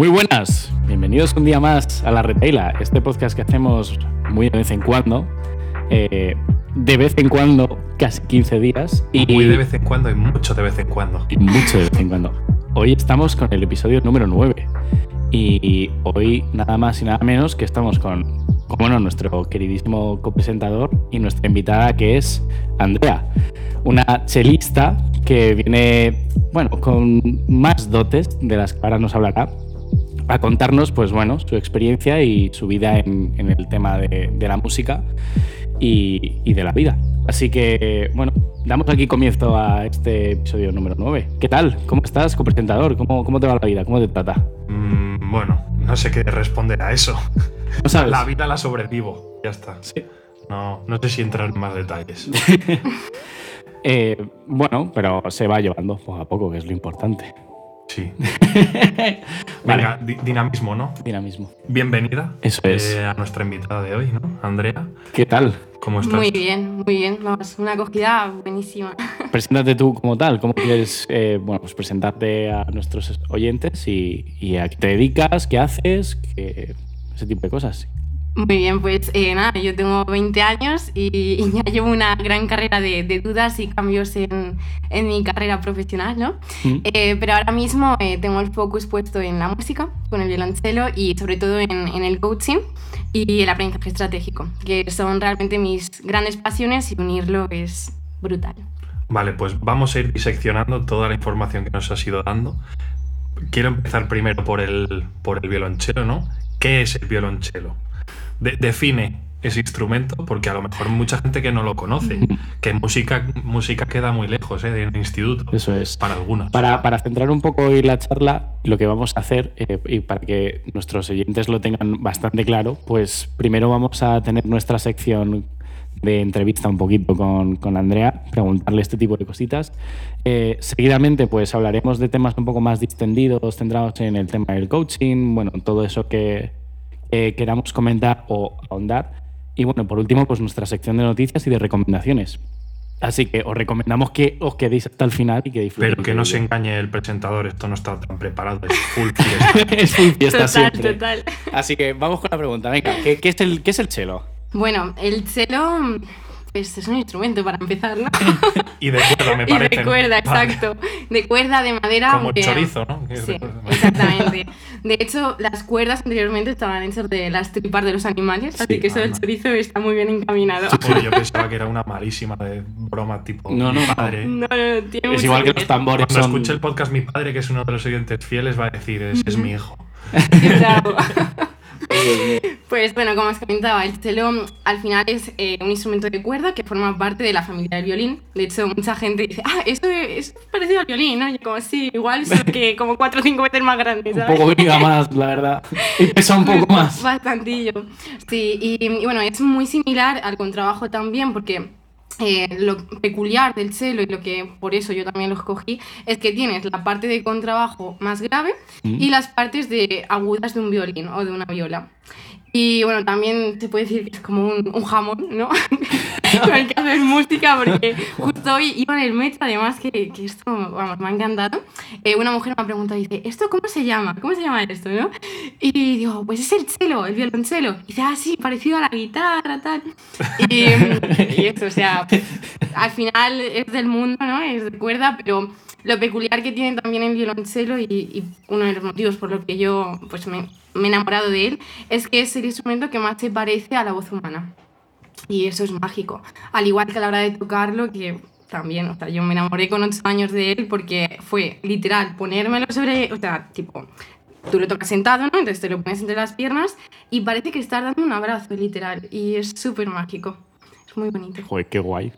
Muy buenas, bienvenidos un día más a La Retaila, este podcast que hacemos muy de vez en cuando, eh, de vez en cuando, casi 15 días. Y muy de vez en cuando y mucho de vez en cuando. Y mucho de vez en cuando. Hoy estamos con el episodio número 9 y hoy nada más y nada menos que estamos con, bueno, nuestro queridísimo copresentador y nuestra invitada que es Andrea, una chelista que viene, bueno, con más dotes de las que ahora nos hablará a contarnos, pues bueno, su experiencia y su vida en, el tema de, la música y, de la vida. Así que, bueno, damos aquí comienzo a este episodio número 9. ¿Qué tal? ¿Cómo estás, copresentador? ¿Cómo, cómo te va la vida? ¿Cómo te trata? Mm, bueno, no sé qué responder a eso. La vida la sobrevivo, ya está. Sí. No, no sé si entrar en más detalles. Eh, bueno, pero se va llevando poco a poco, que es lo importante. Sí. Venga, dinamismo, ¿no? Dinamismo. Bienvenida. Eso es. Eh, a nuestra invitada de hoy, ¿no? Andrea. ¿Qué tal? ¿Cómo estás? Muy bien, muy bien. Vamos, una acogida buenísima. Preséntate tú como tal. ¿Cómo quieres eh, bueno, pues presentarte a nuestros oyentes y, a qué te dedicas, qué haces, ese tipo de cosas? Muy bien, pues eh, nada, yo tengo 20 años y, ya llevo una gran carrera de, dudas y cambios en, en, mi carrera profesional, ¿no? Mm. Eh, pero ahora mismo eh, tengo el focus puesto en la música, con el violonchelo y sobre todo en, en, el coaching y el aprendizaje estratégico, que son realmente mis grandes pasiones y unirlo es brutal. Vale, pues vamos a ir diseccionando toda la información que nos has ido dando. Quiero empezar primero por el, por el violonchelo, ¿no? ¿Qué es el violonchelo? Define ese instrumento, porque a lo mejor mucha gente que no lo conoce, que música, música queda muy lejos ¿eh? del instituto. Eso es. Para algunos. Para, para centrar un poco hoy la charla, lo que vamos a hacer, eh, y para que nuestros oyentes lo tengan bastante claro, pues primero vamos a tener nuestra sección de entrevista un poquito con, con Andrea, preguntarle este tipo de cositas. Eh, seguidamente, pues hablaremos de temas un poco más distendidos, centrados en el tema del coaching, bueno, todo eso que, eh, queramos comentar o ahondar. Y bueno, por último, pues nuestra sección de noticias y de recomendaciones. Así que os recomendamos que os quedéis hasta el final y que disfrutéis. Pero que no se engañe el presentador, esto no está tan preparado, es full fiesta. es full fiesta siempre. Total. Así que vamos con la pregunta. Venga, ¿qué, qué es, el, ¿qué es el chelo? Bueno, el chelo pues es un instrumento para empezar, ¿no? y de cuerda, me parece. Y de cuerda, exacto. De cuerda, de madera. Como el chorizo, ¿no? Sí, exactamente. De hecho, las cuerdas anteriormente estaban hechas de las tripas de los animales, así que eso del chorizo está muy bien encaminado. yo pensaba que era una malísima de broma tipo no, no, padre. No, no, tiene Es igual que los tambores Cuando escuche el podcast mi padre, que es uno de los oyentes fieles, va a decir, es, es mi hijo. Claro. Pues bueno, como os comentaba, el cello al final es eh, un instrumento de cuerda que forma parte de la familia del violín. De hecho, mucha gente dice, ah, esto es parecido al violín, ¿no? Y como, sí, igual, solo que como 4 o 5 veces más grande, ¿sabes? Un poco viva más, la verdad. Y pesa un poco más. Bastantillo. Sí, y, y bueno, es muy similar al contrabajo también, porque eh, lo peculiar del cello y lo que por eso yo también lo escogí es que tienes la parte de contrabajo más grave mm. y las partes de agudas de un violín o de una viola. Y bueno, también se puede decir que es como un, jamón, ¿no? Con el que hacer música, porque justo hoy iba en el metro, además que, que esto, vamos, me ha encantado. Eh, una mujer me ha preguntado, dice, ¿esto cómo se llama? ¿Cómo se llama esto, no? Y digo, pues es el cello, el violonchelo. Y dice, ah, sí, parecido a la guitarra, tal. Y, y eso, o sea, al final es del mundo, ¿no? Es de cuerda, pero lo peculiar que tiene también el violonchelo y, uno de los motivos por los que yo pues me, me, he enamorado de él es que es el instrumento que más se parece a la voz humana. Y eso es mágico. Al igual que a la hora de tocarlo, que también, o sea, yo me enamoré con ocho años de él porque fue literal ponérmelo sobre, o sea, tipo, tú lo tocas sentado, ¿no? Entonces te lo pones entre las piernas y parece que estás dando un abrazo, literal. Y es súper mágico. Es muy bonito. Joder, qué guay.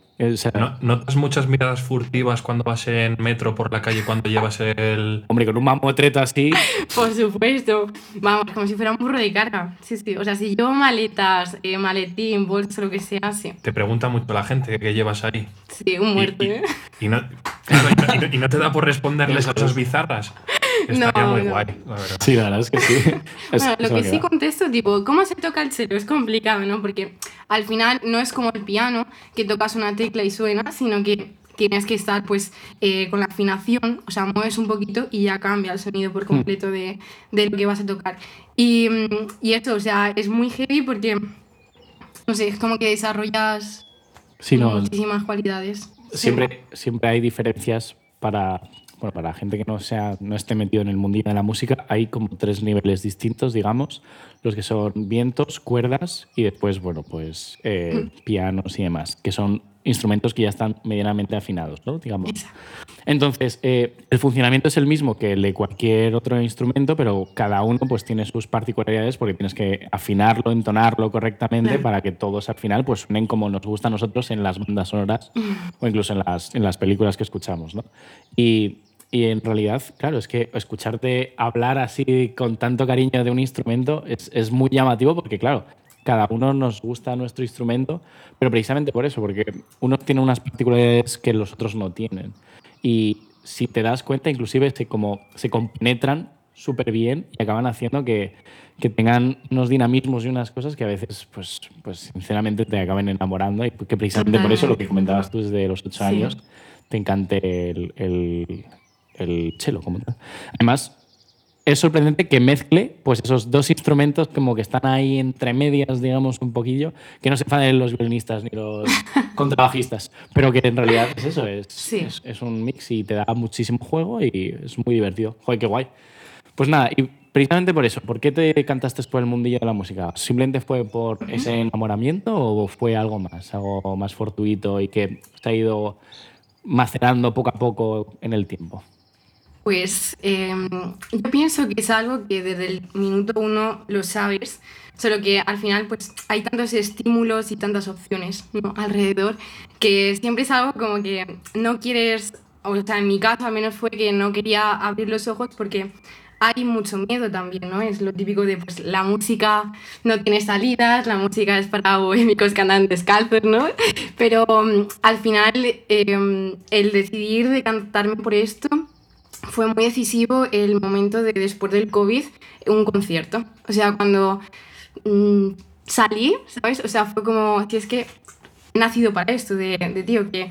¿Notas muchas miradas furtivas cuando vas en metro por la calle cuando llevas el. Hombre, con un mamotreto así. por supuesto. Vamos, como si fuera un burro de carga. Sí, sí. O sea, si llevo maletas, eh, maletín, bolsa, lo que sea, sí. Te pregunta mucho la gente qué llevas ahí. Sí, un muerto, y, ¿eh? Y no, y no, te da por responderles a cosas bizarras. Estaría muy guay, la verdad. Sí, la verdad es que sí. bueno, lo que sí contesto, tipo, ¿cómo se toca el cello? Es complicado, ¿no? Porque al final no es como el piano, que tocas una tecla y suena, sino que tienes que estar pues eh, con la afinación, o sea, mueves un poquito y ya cambia el sonido por completo de, de lo que vas a tocar. Y, y esto, o sea, es muy heavy porque, no sé, es como que desarrollas Sí, no, muchísimas cualidades. siempre, siempre hay diferencias para, bueno, para la gente que no, sea, no esté metido en el mundillo de la música. Hay como tres niveles distintos, digamos, los que son vientos, cuerdas y después, bueno, pues eh, pianos y demás, que son instrumentos que ya están medianamente afinados, ¿no? Digamos. Entonces, eh, el funcionamiento es el mismo que el de cualquier otro instrumento, pero cada uno pues tiene sus particularidades porque tienes que afinarlo, entonarlo correctamente Claro. para que todos al final pues suenen como nos gusta a nosotros en las bandas sonoras o incluso en las, en las películas que escuchamos, ¿no? Y, y en realidad, claro, es que escucharte hablar así con tanto cariño de un instrumento es, es muy llamativo porque, claro, cada uno nos gusta nuestro instrumento, pero precisamente por eso, porque uno tiene unas particularidades que los otros no tienen. Y si te das cuenta, inclusive se, como, se compenetran súper bien y acaban haciendo que, que tengan unos dinamismos y unas cosas que a veces, pues, pues sinceramente, te acaben enamorando y que precisamente por eso lo que comentabas tú desde los ocho Sí. años, te encante el, el, el cello como tal. Además, es sorprendente que mezcle pues esos dos instrumentos como que están ahí entre medias, digamos, un poquillo, que no se enfaden los violinistas ni los contrabajistas, pero que en realidad es eso, es, Sí. es, es un mix y te da muchísimo juego y es muy divertido. Joder, qué guay. Pues nada, y precisamente por eso, ¿por qué te cantaste por el mundillo de la música? ¿Simplemente fue por ese enamoramiento o fue algo más, algo más fortuito y que se ha ido macerando poco a poco en el tiempo? Pues eh, yo pienso que es algo que desde el minuto uno lo sabes, solo que al final pues hay tantos estímulos y tantas opciones alrededor que siempre es algo como que no quieres, o sea, en mi caso al menos fue que no quería abrir los ojos porque hay mucho miedo también, ¿no? Es lo típico de pues la música no tiene salidas, la música es para bohémicos que andan descalzos, ¿no? Pero mm, al final eh, el decidir decantarme por esto fue muy decisivo el momento de después del COVID, un concierto. O sea, cuando mm, salí, ¿sabes? O sea, fue como, si es que he nacido para esto, de, de, tío, que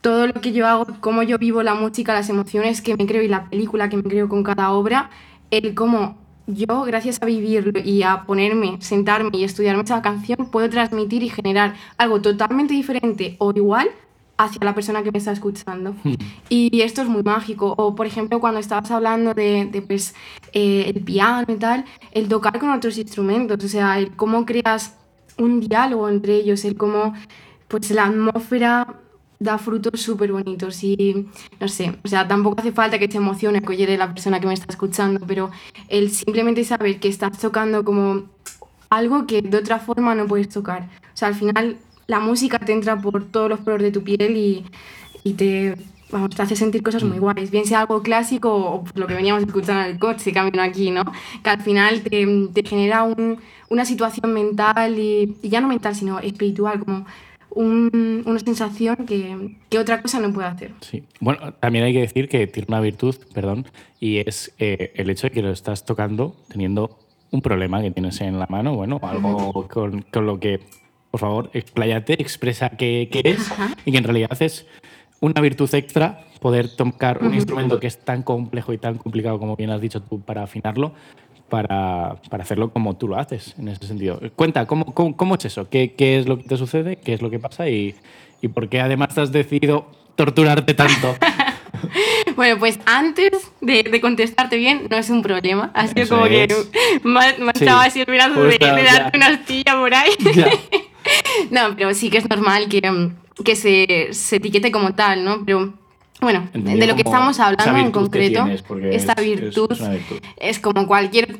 todo lo que yo hago, cómo yo vivo la música, las emociones que me creo y la película que me creo con cada obra, el cómo yo, gracias a vivirlo y a ponerme, sentarme y estudiarme esa canción, puedo transmitir y generar algo totalmente diferente o igual hacia la persona que me está escuchando. Y esto es muy mágico. O, por ejemplo, cuando estabas hablando de, de, pues, eh, el piano y tal, el tocar con otros instrumentos, o sea, el cómo creas un diálogo entre ellos, el cómo pues, la atmósfera da frutos súper bonitos y no sé, o sea, tampoco hace falta que te emocione que oye la persona que me está escuchando, pero el simplemente saber que estás tocando como algo que de otra forma no puedes tocar. O sea, al final la música te entra por todos los poros de tu piel y, y te, vamos, te hace sentir cosas muy guays, bien sea algo clásico o lo que veníamos escuchando en el coche camino aquí, ¿no? Que al final te, te genera un, una situación mental y, y, ya no mental, sino espiritual, como un, una sensación que, que, otra cosa no puede hacer. Sí, bueno, también hay que decir que tiene una virtud, perdón, y es eh, el hecho de que lo estás tocando teniendo un problema que tienes en la mano, bueno, algo con, con lo que por favor, expláyate, expresa qué, qué es Ajá. y que en realidad es una virtud extra poder tocar un instrumento que es tan complejo y tan complicado como bien has dicho tú para afinarlo, para, para hacerlo como tú lo haces en ese sentido. Cuenta, ¿cómo, cómo, cómo es eso? ¿Qué, ¿Qué, es lo que te sucede? ¿Qué es lo que pasa? Y, y por qué además has decidido torturarte tanto? Bueno, pues antes de, de, contestarte bien, no es un problema. Ha sido como es. que me, me sí. estaba así olvidando de, de, darte una astilla por ahí. No, pero sí que es normal que, que se, se, etiquete como tal, ¿no? Pero bueno, de lo que estamos hablando en concreto, esta es, virtud es, virtud es como cualquier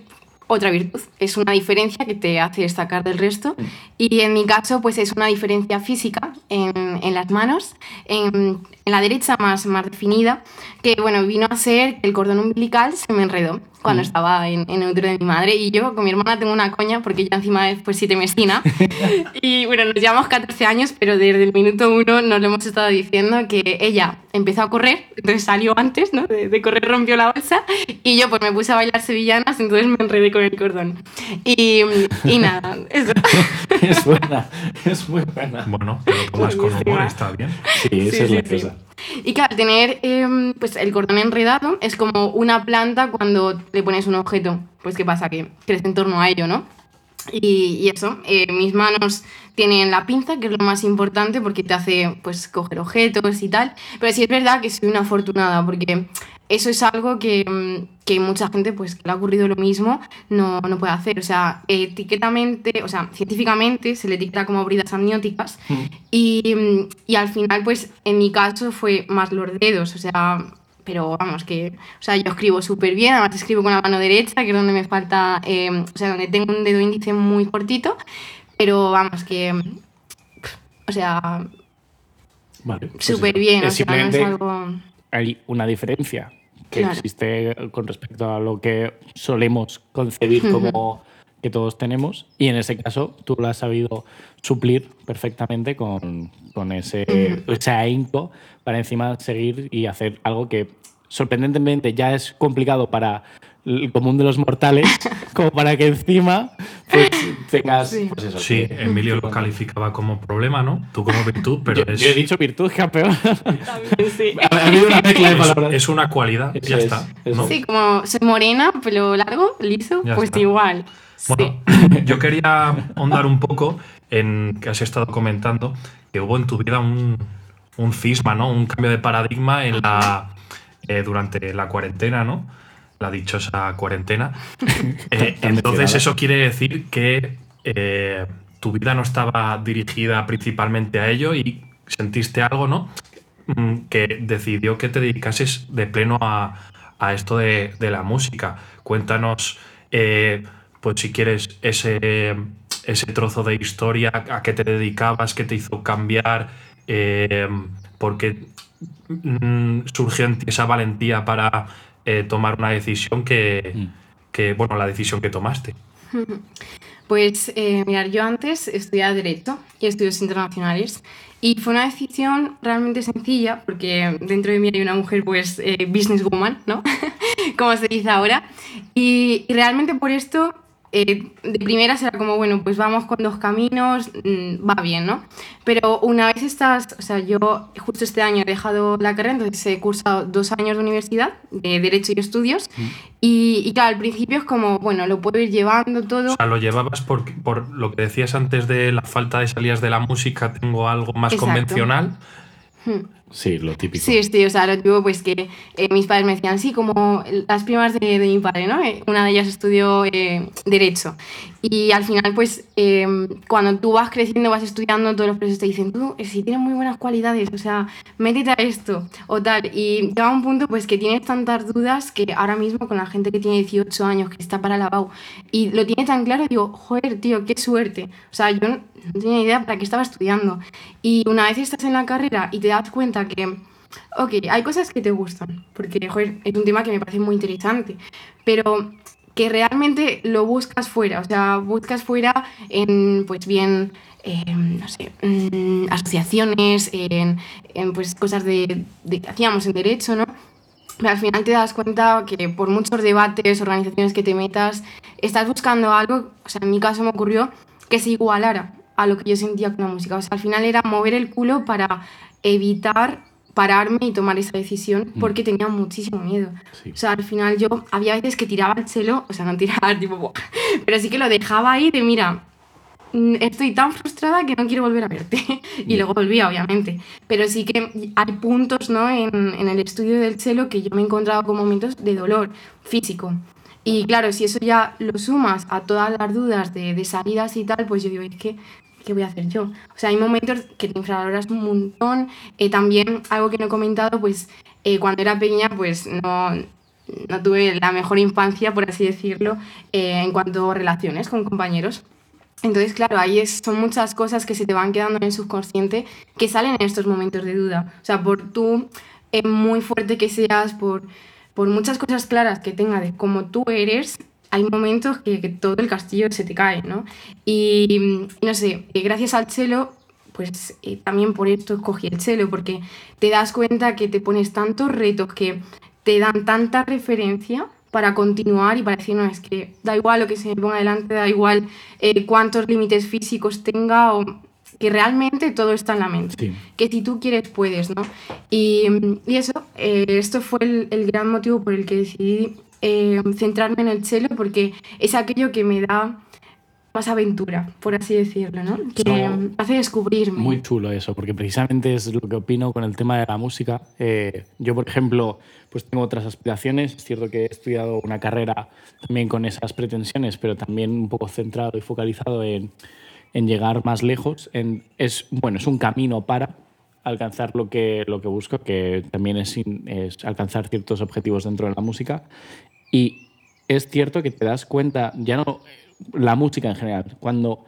otra virtud. Es una diferencia que te hace destacar del resto. Mm. Y en mi caso, pues es una diferencia física en, en las manos, en, en, la derecha más, más definida, que bueno, vino a ser que el cordón umbilical se me enredó cuando mm. estaba en, en, el útero de mi madre. Y yo con mi hermana tengo una coña, porque ella encima es pues siete mesina. y bueno, nos llevamos 14 años, pero desde el minuto uno nos lo hemos estado diciendo que ella empezó a correr, entonces salió antes, ¿no? De, de correr rompió la bolsa. Y yo pues me puse a bailar sevillanas, entonces me enredé con el cordón. Y, y nada, eso. es buena, es muy buena. Bueno, te lo tomas con humor, está bien. Sí, esa sí, es la sí, cosa. Y claro, tener em, pues el cordón enredado es como una planta cuando le pones un objeto. Pues ¿qué pasa? Que crece en torno a ello, ¿no? Y, eso, eh, mis manos tienen la pinza, que es lo más importante porque te hace pues coger objetos y tal. Pero sí es verdad que soy una afortunada porque eso es algo que, mm, que mucha gente pues que le ha ocurrido lo mismo no, no puede hacer. O sea, etiquetamente, o sea, científicamente se le etiqueta como bridas amnióticas Mm. y, y al final pues en mi caso fue más los dedos, o sea, pero vamos, que, o sea, yo escribo súper bien, además escribo con la mano derecha, que es donde me falta, eh, o sea, donde tengo un dedo índice muy cortito, pero vamos, que, o sea, Vale. pues súper eso. bien, o Es sea, no es simplemente algo... hay una diferencia que Claro. existe con respecto a lo que solemos concebir como que todos tenemos y en ese caso tú lo has sabido suplir perfectamente con, con ese, ese ahínco para encima seguir y hacer algo que sorprendentemente ya es complicado para el común de los mortales como para que encima pues, tengas Sí. pues eso, Sí, que- Emilio lo calificaba como problema, ¿no? Tú como virtud, pero yo, es, yo he dicho virtud campeón sí. ha habido una mezcla de es, palabras es una cualidad, Eso ya es, está. ¿no? Sí, como soy morena, pelo largo, liso, Ya pues está. igual. Bueno, sí. yo quería ahondar un poco en que has estado comentando que hubo en tu vida un, un cisma, ¿no? Un cambio de paradigma en la, eh, durante la cuarentena, ¿no? La dichosa cuarentena. Eh, entonces eso quiere decir que eh, tu vida no estaba dirigida principalmente a ello y sentiste algo, ¿no? Mm, Que decidió que te dedicases de pleno a, a esto de, de la música. Cuéntanos, eh, pues si quieres, ese, ese trozo de historia, a qué te dedicabas, qué te hizo cambiar, porque mm, surgió en ti esa valentía para eh, tomar una decisión que, Mm. que, bueno, la decisión que tomaste. Pues eh, mirar, yo antes estudiaba Derecho y Estudios Internacionales y fue una decisión realmente sencilla porque dentro de mí hay una mujer pues eh, businesswoman, ¿no? como se dice ahora. Y, y realmente por esto eh, de primeras era como, bueno, pues vamos con dos caminos, mm, va bien, ¿no? Pero una vez estás, o sea, yo justo este año he dejado la carrera, entonces he cursado dos años de universidad, de Derecho y Estudios, y, y claro, al principio es como, bueno, lo puedo ir llevando todo. O sea, lo llevabas por, por lo que decías antes de la falta de salidas de la música, tengo algo más Exacto. convencional. Sí lo típico Sí, sí, o sea, lo digo pues que eh, mis padres me decían, sí, como las primas de, de mi padre, ¿no? Eh, una de ellas estudió eh, Derecho. Y al final, pues, eh, cuando tú vas creciendo, vas estudiando, todos los profesores te dicen, tú, eh, si tienes muy buenas cualidades, o sea, métete a esto, o tal. Y llega un punto, pues, que tienes tantas dudas que ahora mismo con la gente que tiene 18 años, que está para la BAU, y lo tiene tan claro, digo, joder, tío, qué suerte. O sea, yo no, no tenía idea para qué estaba estudiando. Y una vez estás en la carrera y te das cuenta que, ok, hay cosas que te gustan, porque es un tema que me parece muy interesante, pero que realmente lo buscas fuera, o sea, buscas fuera en, pues bien, eh, no sé, mm, asociaciones, en, en, pues cosas de, de que hacíamos en derecho, ¿no? Pero al final te das cuenta que por muchos debates, organizaciones que te metas, estás buscando algo, o sea, en mi caso me ocurrió que se igualara a lo que yo sentía con la música. O sea, al final era mover el culo para evitar pararme y tomar esa decisión porque tenía muchísimo miedo. Sí. O sea, al final yo había veces que tiraba el chelo, o sea, no tiraba tipo, "Buah", pero sí que lo dejaba ahí de, mira, mm, estoy tan frustrada que no quiero volver a verte. y luego volvía, obviamente. Pero sí que hay puntos, ¿no? En, en el estudio del cello que yo me he encontrado con momentos de dolor físico. Y claro, si eso ya lo sumas a todas las dudas de, de salidas y tal, pues yo digo, es que, ¿qué voy a hacer yo? O sea, hay momentos que te infravaloras un montón. Eh, también, algo que no he comentado, pues eh, cuando era pequeña, pues no, no tuve la mejor infancia, por así decirlo, eh, en cuanto a relaciones con compañeros. Entonces, claro, ahí es- son muchas cosas que se te van quedando en el subconsciente que salen en estos momentos de duda. O sea, por tú muy fuerte que seas, por, por muchas cosas claras que tenga de cómo tú eres, hay momentos que, que todo el castillo se te cae, ¿no? Y, no sé, eh, gracias al chelo, pues eh, también por esto escogí el chelo, porque te das cuenta que te pones tantos retos que te dan tanta referencia para continuar y para decir, no, es que da igual lo que se me ponga delante, da igual eh, cuántos límites físicos tenga o que realmente todo está en la mente, que si tú quieres puedes, ¿no? Y, y eso, eh, esto fue el, el, gran motivo por el que decidí eh, centrarme en el cello, porque es aquello que me da más aventura, por así decirlo, ¿no? Que hace descubrirme. Muy chulo eso, porque precisamente es lo que opino con el tema de la música. Eh, yo, por ejemplo, pues tengo otras aspiraciones. Es cierto que he estudiado una carrera también con esas pretensiones, pero también un poco centrado y focalizado en, en llegar más lejos. En, es, bueno, es un camino para alcanzar lo que, lo que busco, que también es, es alcanzar ciertos objetivos dentro de la música. Y es cierto que te das cuenta, ya no la música en general. Cuando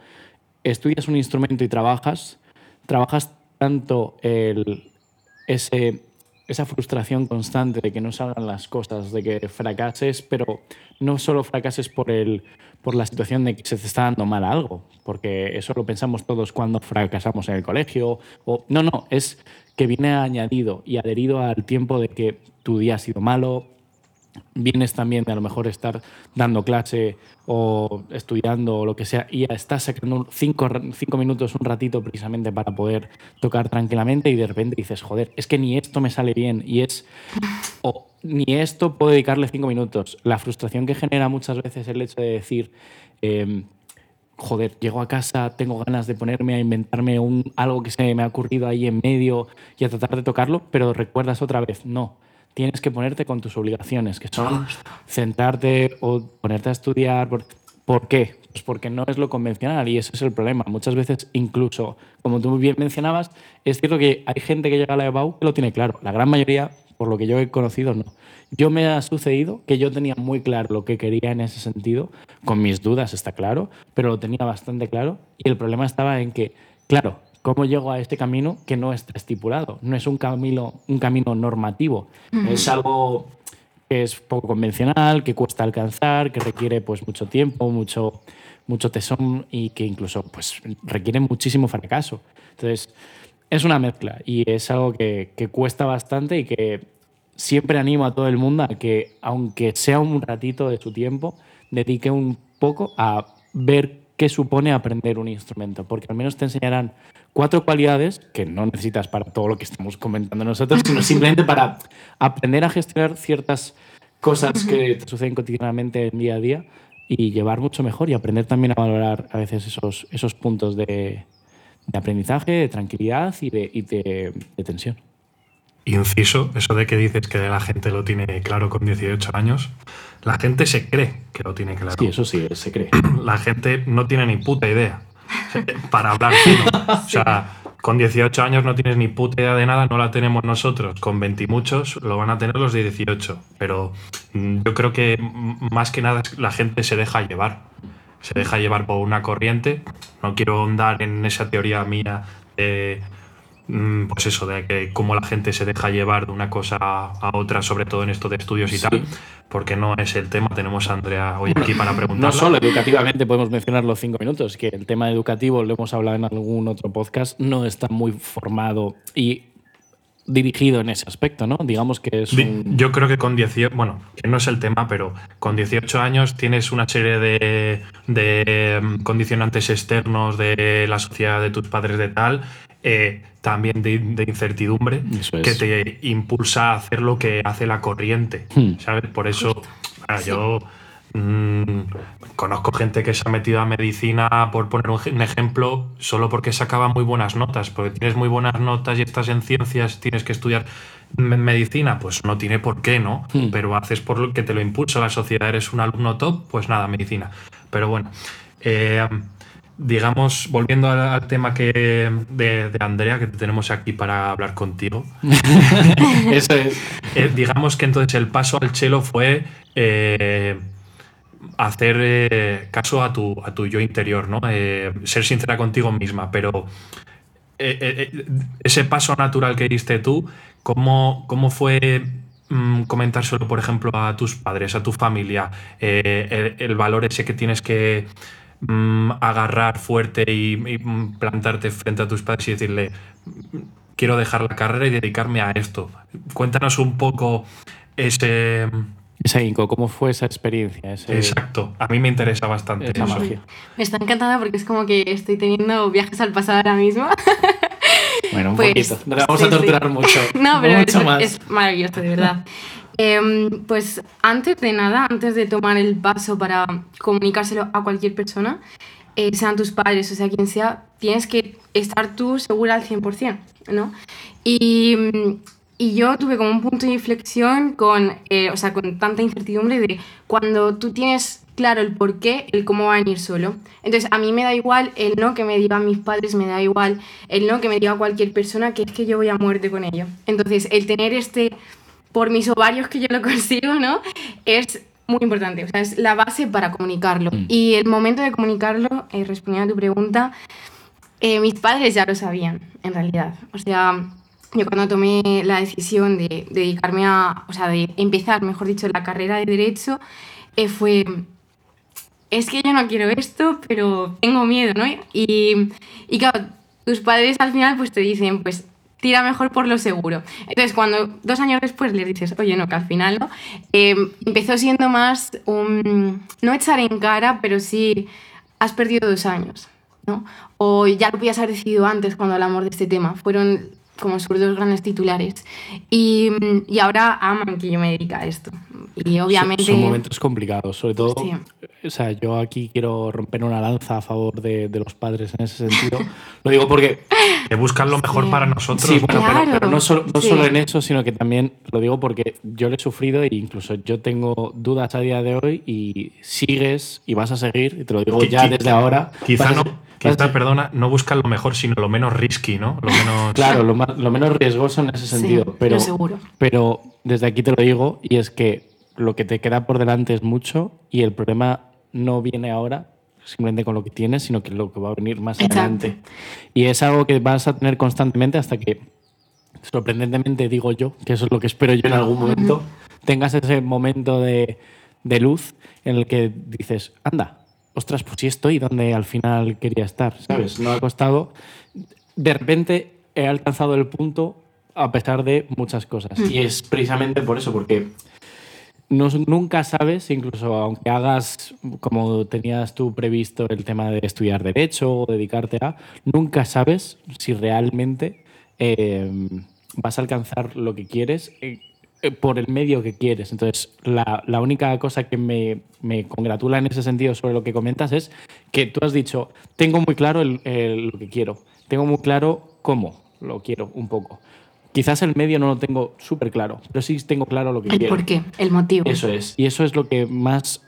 estudias un instrumento y trabajas, trabajas tanto el, ese, esa frustración constante de que no salgan las cosas, de que fracases, pero no solo fracases por, el, por la situación de que se te está dando mal algo, porque eso lo pensamos todos cuando fracasamos en el colegio. O, no, no, es que viene añadido y adherido al tiempo de que tu día ha sido malo, vienes también de a lo mejor estar dando clase o estudiando o lo que sea y estás sacando cinco, cinco, minutos, un ratito precisamente para poder tocar tranquilamente y de repente dices, joder, es que ni esto me sale bien y es, o ni esto puedo dedicarle cinco minutos. La frustración que genera muchas veces el hecho de decir, em, joder, llego a casa, tengo ganas de ponerme a inventarme un, algo que se me ha ocurrido ahí en medio y a tratar de tocarlo, pero recuerdas otra vez, no tienes que ponerte con tus obligaciones, que son sentarte o ponerte a estudiar. ¿Por, qué? Pues porque no es lo convencional y ese es el problema. Muchas veces, incluso, como tú bien mencionabas, es cierto que hay gente que llega a la EBAU que lo tiene claro. La gran mayoría, por lo que yo he conocido, no. Yo me ha sucedido que yo tenía muy claro lo que quería en ese sentido, con mis dudas, está claro, pero lo tenía bastante claro y el problema estaba en que, claro, ¿Cómo llego a este camino que no está estipulado? No es un camino, un camino normativo, es algo que es poco convencional, que cuesta alcanzar, que requiere pues, mucho tiempo, mucho, mucho tesón y que incluso pues, requiere muchísimo fracaso. Entonces, es una mezcla y es algo que, que cuesta bastante y que siempre animo a todo el mundo a que, aunque sea un ratito de su tiempo, dedique un poco a ver qué supone aprender un instrumento, porque al menos te enseñarán cuatro cualidades que no necesitas para todo lo que estamos comentando nosotros, sino simplemente para aprender a gestionar ciertas cosas que te suceden cotidianamente en día a día y llevar mucho mejor y aprender también a valorar a veces esos, esos puntos de, aprendizaje, de tranquilidad y de, tensión. Inciso, eso de que dices que la gente lo tiene claro con 18 años, la gente se cree que lo tiene claro. Sí, eso sí, se cree. La gente no tiene ni puta idea para hablar fino. O sea, con 18 años no tienes ni puta idea de nada, no la tenemos nosotros. Con 20 y muchos lo van a tener los de 18. Pero mm, yo creo que más que nada la gente se deja llevar. Se deja llevar por una corriente. No quiero ahondar en esa teoría mía de Mm, pues eso, de que cómo la gente se deja llevar de una cosa a otra, sobre todo en esto de estudios y tal, porque no es el tema. Tenemos a Andrea hoy aquí para preguntar. No solo educativamente podemos mencionar los cinco minutos, que el tema educativo, lo hemos hablado en algún otro podcast, no está muy formado y dirigido en ese aspecto, ¿no? Digamos que es Yo creo que con 18, bueno, que no es el tema, pero con 18 años tienes una serie de, de mm, condicionantes externos de la sociedad, de tus padres, de tal, eh, también de, incertidumbre que te impulsa a hacer lo que hace la corriente, hmm. ¿sabes? Por eso yo mm, conozco gente que se ha metido a medicina, por poner un, ejemplo, solo porque sacaba muy buenas notas, porque tienes muy buenas notas y estás en ciencias, tienes que estudiar medicina, pues no tiene por qué, ¿no? Hmm. Pero haces por lo que te lo impulsa la sociedad, eres un alumno top, pues nada, medicina. Pero bueno, eh, digamos, volviendo al, tema que de, Andrea, que tenemos aquí para hablar contigo. Eso es. Eh, digamos que entonces el paso al chelo fue eh, hacer eh, caso a tu, a tu yo interior, ¿no? ser sincera contigo misma, pero ese paso natural que diste tú, ¿cómo, cómo fue mm, comentárselo, por ejemplo, a tus padres, a tu familia, el valor ese que tienes que Mm, agarrar fuerte y, mm, plantarte frente a tus padres y decirle, quiero dejar la carrera y dedicarme a esto. Cuéntanos un poco ese, Ese Inco, ¿cómo fue esa experiencia? Ese- Exacto, a mí me interesa bastante. esa eso. magia. Me está encantada porque es como que estoy teniendo viajes al pasado ahora mismo. Bueno, un Pues, poquito. No vamos sí, a torturar sí. mucho. No, pero mucho es, más. es maravilloso, de verdad. Em, pues antes de nada, antes de tomar el paso para comunicárselo a cualquier persona, eh, sean tus padres o sea quien sea, tienes que estar tú segura al 100%, ¿no? Y, y yo tuve como un punto de inflexión con, eh, o sea, con tanta incertidumbre de cuando tú tienes claro el por qué, el cómo va a venir solo. Entonces, a mí me da igual el no que me digan mis padres, me da igual el no que me diga cualquier persona, que es que yo voy a muerte con ello. Entonces, el tener este, por mis ovarios que yo lo consigo, ¿no? Es muy importante, o sea, es la base para comunicarlo. Mm. Y el momento de comunicarlo, eh, respondiendo a tu pregunta, eh, mis padres ya lo sabían, en realidad. O sea, yo cuando tomé la decisión de dedicarme a, o sea, de empezar, mejor dicho, la carrera de Derecho, eh, fue, es que yo no quiero esto, pero tengo miedo, ¿no? Y, y claro, tus padres al final pues te dicen, pues tira mejor por lo seguro. Entonces, cuando dos años después les dices, oye, no, que al final no, eh, empezó siendo más un, no echar en cara, pero sí, has perdido dos años, ¿no? O ya lo podías haber decidido antes cuando hablamos de este tema. Fueron como sus dos grandes titulares. Y, y ahora aman que yo me dedique a esto. Y obviamente... Son, son momentos complicados, sobre todo. Sí. O sea, yo aquí quiero romper una lanza a favor de, de los padres en ese sentido. Lo digo porque Que buscan lo mejor Sí. para nosotros. Sí, bueno, pero- Claro, pero, no, solo, no sí. solo en eso, sino que también lo digo porque yo lo he sufrido e incluso yo tengo dudas a día de hoy y sigues y vas a seguir, y te lo digo ya desde ahora. Quizá no, quizá, ser- perdona, no buscan lo mejor, sino lo menos risky, ¿no? Lo menos. Claro, lo, más- lo menos riesgoso en ese Sí, sentido. pero, lo seguro. pero desde aquí te lo digo, y es que lo que te queda por delante es mucho y el problema no viene ahora simplemente con lo que tienes, sino que lo que va a venir más Exacto. adelante. Y es algo que vas a tener constantemente hasta que, sorprendentemente digo yo, que eso es lo que espero yo en algún momento, tengas ese momento de, de luz en el que dices, anda, ostras, pues sí estoy donde al final quería estar, ¿sabes? No ha costado. De repente he alcanzado el punto a pesar de muchas cosas. Y es precisamente por eso, porque no- nunca sabes, incluso aunque hagas como tenías tú previsto el tema de estudiar derecho o dedicarte a, nunca sabes si realmente eh, vas a alcanzar lo que quieres eh, por el medio que quieres. Entonces, la, la única cosa que me, me congratula en ese sentido sobre lo que comentas es que tú has dicho, tengo muy claro el- el- lo que quiero, tengo muy claro cómo lo quiero un poco. Quizás el medio no lo tengo súper claro, pero sí tengo claro lo que El quiero. por qué, el motivo. Eso es. Y eso es lo que más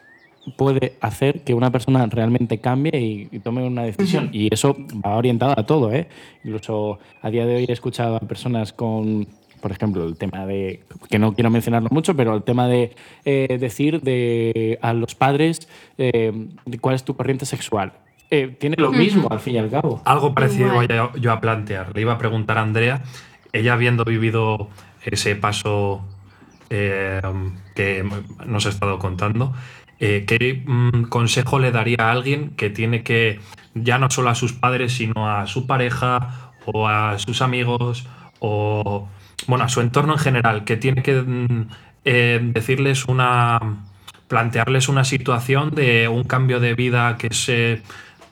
puede hacer que una persona realmente cambie y, y tome una decisión. Y eso va orientado a todo, ¿eh? Incluso a día de hoy he escuchado a personas con, por ejemplo, el tema de, que no quiero mencionarlo mucho, pero el tema de eh, decir de, a los padres eh, cuál es tu corriente sexual. Eh, tiene lo mismo, al fin y al cabo. Algo parecido Igual. voy a- yo a plantear. Le iba a preguntar a Andrea, ella habiendo vivido ese paso eh, que nos ha estado contando, eh, ¿qué mm, consejo le daría a alguien que tiene que, ya no solo a sus padres, sino a su pareja o a sus amigos o, bueno, a su entorno en general, que tiene que mm, eh, decirles una, plantearles una situación de un cambio de vida que es eh,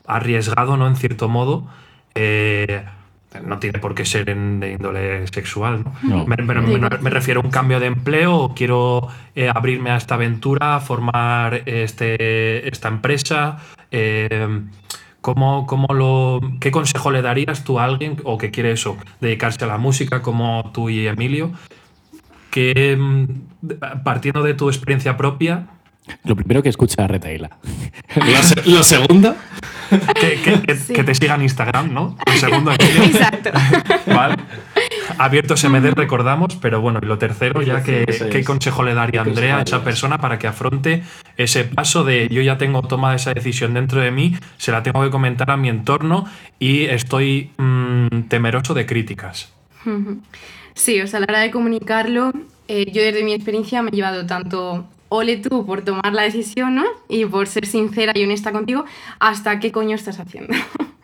arriesgado, ¿no? En cierto modo. eh, no tiene por qué ser en- de índole sexual, ¿no? No. Me, me- me- me refiero a un cambio de empleo, o quiero eh, abrirme a esta aventura, formar este, esta empresa. eh, ¿cómo, cómo lo, ¿Qué consejo le darías tú a alguien o que quiere eso, dedicarse a la música como tú y Emilio? Que mm, partiendo de tu experiencia propia, Lo primero que escucha a Retaila. lo, se- lo segundo, que, que- que- Sí. que te siga en Instagram, ¿no? El segundo Emilio. Exacto. Vale. Abierto SMD, recordamos, pero bueno, y lo tercero, ya que qué consejo le daría ¿Qué Andrea a esa persona para que afronte ese paso de yo ya tengo tomada esa decisión dentro de mí, se la tengo que comentar a mi entorno y estoy mm, temeroso de críticas. Sí, o sea, a la hora de comunicarlo, eh, yo desde mi experiencia me he llevado tanto ole tú por tomar la decisión, ¿no? Y por ser sincera y honesta contigo, hasta qué coño estás haciendo.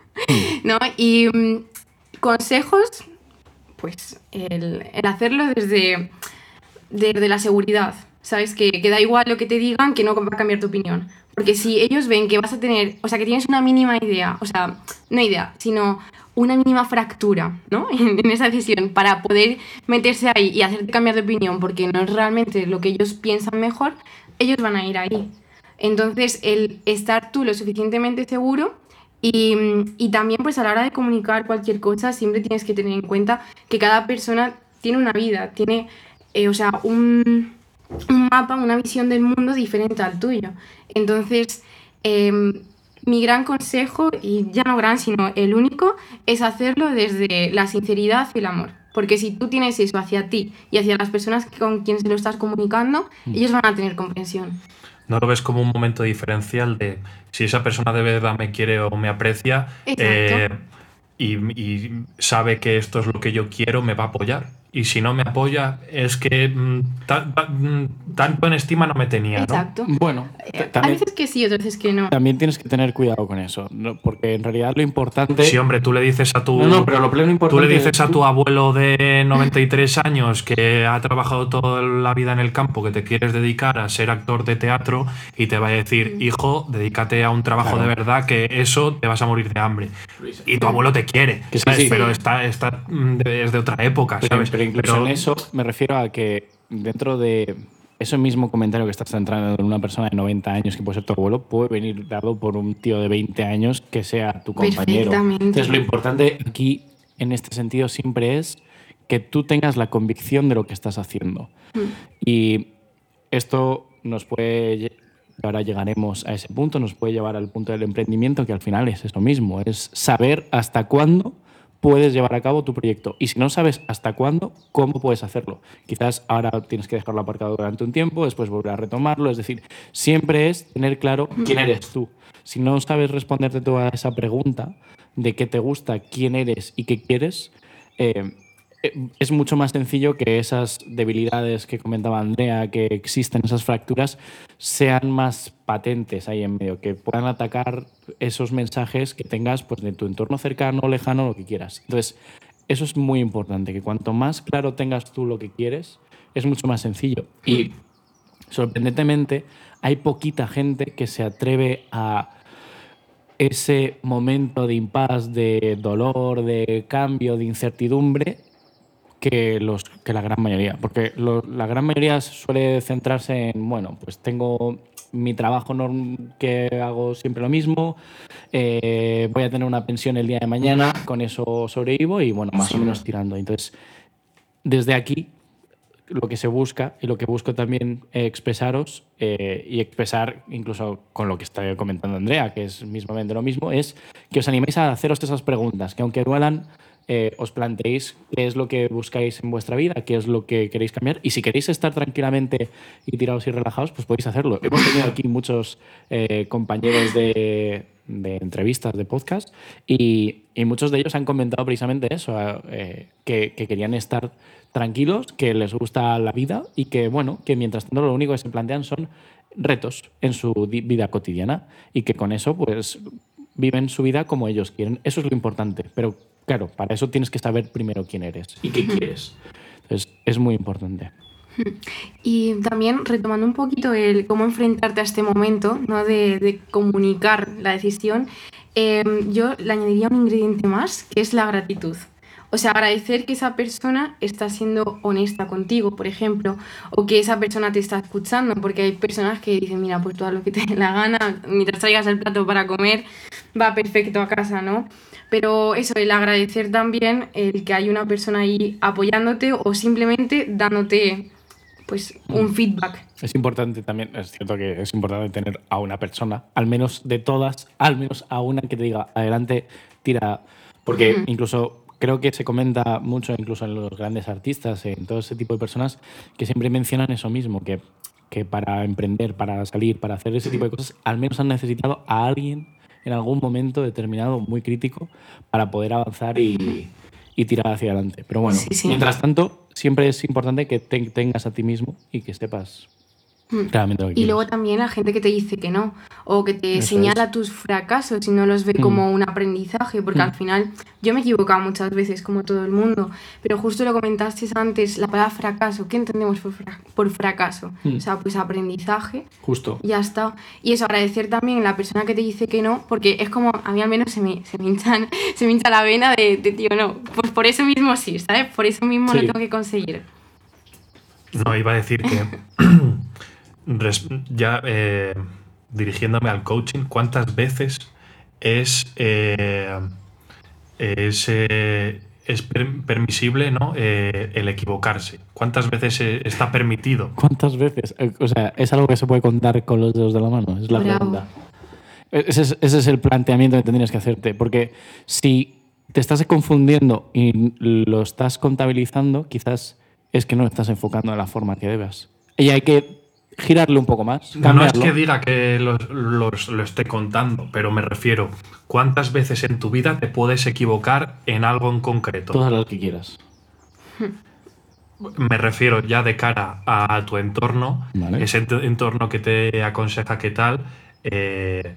¿No? Y mm, consejos, pues el, el hacerlo desde, desde la seguridad, ¿sabes? Que, que da igual lo que te digan, que no va a cambiar tu opinión. Porque si ellos ven que vas a tener, o sea, que tienes una mínima idea, o sea, no idea, sino una mínima fractura, ¿no? En, esa decisión para poder meterse ahí y hacerte cambiar de opinión porque no es realmente lo que ellos piensan mejor, ellos van a ir ahí. Entonces, el estar tú lo suficientemente seguro y, y, también pues a la hora de comunicar cualquier cosa siempre tienes que tener en cuenta que cada persona tiene una vida, tiene, eh, o sea, un, un, mapa, una visión del mundo diferente al tuyo. Entonces, eh, mi gran consejo, y ya no gran, sino el único, es hacerlo desde la sinceridad y el amor. Porque si tú tienes eso hacia ti y hacia las personas con quienes se lo estás comunicando, mm. ellos van a tener comprensión. ¿No lo ves como un momento diferencial de si esa persona de verdad me quiere o me aprecia eh, y, y, sabe que esto es lo que yo quiero, me va a apoyar? Y si no me apoya es que mm, mm, tanto en estima no me tenía. Exacto. Bueno, eh, a veces que sí, otras veces que no. También tienes que tener cuidado con eso, ¿no? porque en realidad lo importante. Sí, hombre, tú le dices a tu. No, no pero lo pleno importante. Tú le dices a tu abuelo de 93 años que ha trabajado toda la vida en el campo, que te quieres dedicar a ser actor de teatro y te va a decir, hijo, dedícate a un trabajo claro. de verdad, que eso te vas a morir de hambre. Y tu abuelo te quiere, Que sí, ¿sabes? sí. Pero está, está mm, es de otra época, ¿sabes? Pero incluso Pero- en eso me refiero a que dentro de ese mismo comentario que estás centrando en una persona de 90 años que puede ser tu abuelo, puede venir dado por un tío de 20 años que sea tu compañero. Perfectamente. Entonces, lo importante aquí, en este sentido, siempre es que tú tengas la convicción de lo que estás haciendo. Y esto nos puede, ahora llegaremos a ese punto, nos puede llevar al punto del emprendimiento, que al final es eso mismo, es saber hasta cuándo puedes llevar a cabo tu proyecto. Y si no sabes hasta cuándo, ¿cómo puedes hacerlo? Quizás ahora tienes que dejarlo aparcado durante un tiempo, después volver a retomarlo. Es decir, siempre es tener claro quién eres tú. Si no sabes responderte toda esa pregunta de qué te gusta, quién eres y qué quieres, eh, es mucho más sencillo que esas debilidades que comentaba Andrea, que existen, esas fracturas, sean más patentes ahí en medio, que puedan atacar esos mensajes que tengas pues, de tu entorno cercano, lejano, lo que quieras. Entonces, eso es muy importante, que cuanto más claro tengas tú lo que quieres, es mucho más sencillo. Y sorprendentemente, hay poquita gente que se atreve a ese momento de impas, de dolor, de cambio, de incertidumbre, que, los, que la gran mayoría. Porque lo- la gran mayoría suele centrarse en, bueno, pues tengo mi trabajo norm que hago siempre lo mismo, eh, voy a tener una pensión el día de mañana, con eso sobrevivo y bueno, más o menos tirando. Entonces, desde aquí lo que se busca y lo que busco también expresaros eh, y expresar incluso con lo que está comentando Andrea, que es mismamente lo mismo, es que os animéis a haceros esas preguntas, que aunque duelan, eh, os planteéis qué es lo que buscáis en vuestra vida, qué es lo que queréis cambiar y si queréis estar tranquilamente y tirados y relajados, pues podéis hacerlo. Hemos tenido aquí muchos eh, compañeros de, de entrevistas, de podcast, y, y muchos de ellos han comentado precisamente eso, eh, que, que querían estar tranquilos, que les gusta la vida y que, bueno, que mientras tanto lo único que se plantean son retos en su vida cotidiana y que con eso, pues, viven su vida como ellos quieren. Eso es lo importante. Pero, claro, para eso tienes que saber primero quién eres y qué quieres. Entonces, es muy importante. Y también retomando un poquito el cómo enfrentarte a este momento, ¿no? De, de comunicar la decisión, eh, yo le añadiría un ingrediente más, que es la gratitud. O sea, agradecer que esa persona está siendo honesta contigo, por ejemplo, o que esa persona te está escuchando, porque hay personas que dicen, mira, pues tú haz lo que te dé la gana, mientras traigas el plato para comer, va perfecto a casa, ¿no? Pero eso, el agradecer también el que hay una persona ahí apoyándote o simplemente dándote pues un feedback. Es importante también, es cierto que es importante tener a una persona, al menos de todas, al menos a una que te diga, adelante, tira. Porque incluso creo que se comenta mucho, incluso en los grandes artistas, en todo ese tipo de personas, que siempre mencionan eso mismo, que, que para emprender, para salir, para hacer ese tipo de cosas, al menos han necesitado a alguien en algún momento determinado, muy crítico, para poder avanzar y, y tirar hacia adelante. Pero bueno, Sí, sí. mientras tanto, siempre es importante que te tengas a ti mismo y que sepas. Claramente lo que Y quieres. luego también la gente que te dice que no, o que te Eso señala tus fracasos y no los ve Mm. como un aprendizaje, porque Mm. al final yo me he equivocado muchas veces, como todo el mundo, pero justo lo comentaste antes, la palabra fracaso, ¿qué entendemos por, fra- por fracaso? Mm. O sea, pues aprendizaje, Justo. y ya está. Y eso, agradecer también a la persona que te dice que no, porque es como, a mí al menos se me, se me, hinchan- se me hincha la vena de, de, tío, no, pues por eso mismo sí, ¿sabes? Por eso mismo Sí. lo tengo que conseguir. No, iba a decir que ya eh, dirigiéndome al coaching, ¿cuántas veces es, eh, es, eh, es per- permisible ¿no? Eh, el equivocarse? ¿Cuántas veces eh, está permitido? ¿Cuántas veces? O sea, es algo que se puede contar con los dedos de la mano, es la Bravo. pregunta. E-, Ese es, ese es el planteamiento que tendrías que hacerte, porque si te estás confundiendo y lo estás contabilizando, quizás es que no lo estás enfocando de la forma que debas. Y hay que girarle un poco más, No es que diga que los- los- lo esté contando, pero me refiero, ¿cuántas veces en tu vida te puedes equivocar en algo en concreto? Todas las que quieras. Me refiero ya de cara a tu entorno, Vale. ese ent- entorno que te aconseja que tal, eh,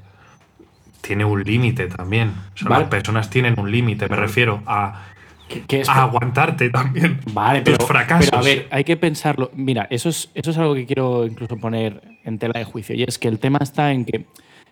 tiene un límite también. O sea, Vale. las personas tienen un límite, me refiero a, Que- que es a aguantarte también Vale, pero, pero a ver, hay que pensarlo. Mira, eso es, eso es algo que quiero incluso poner en tela de juicio. Y es que el tema está en que,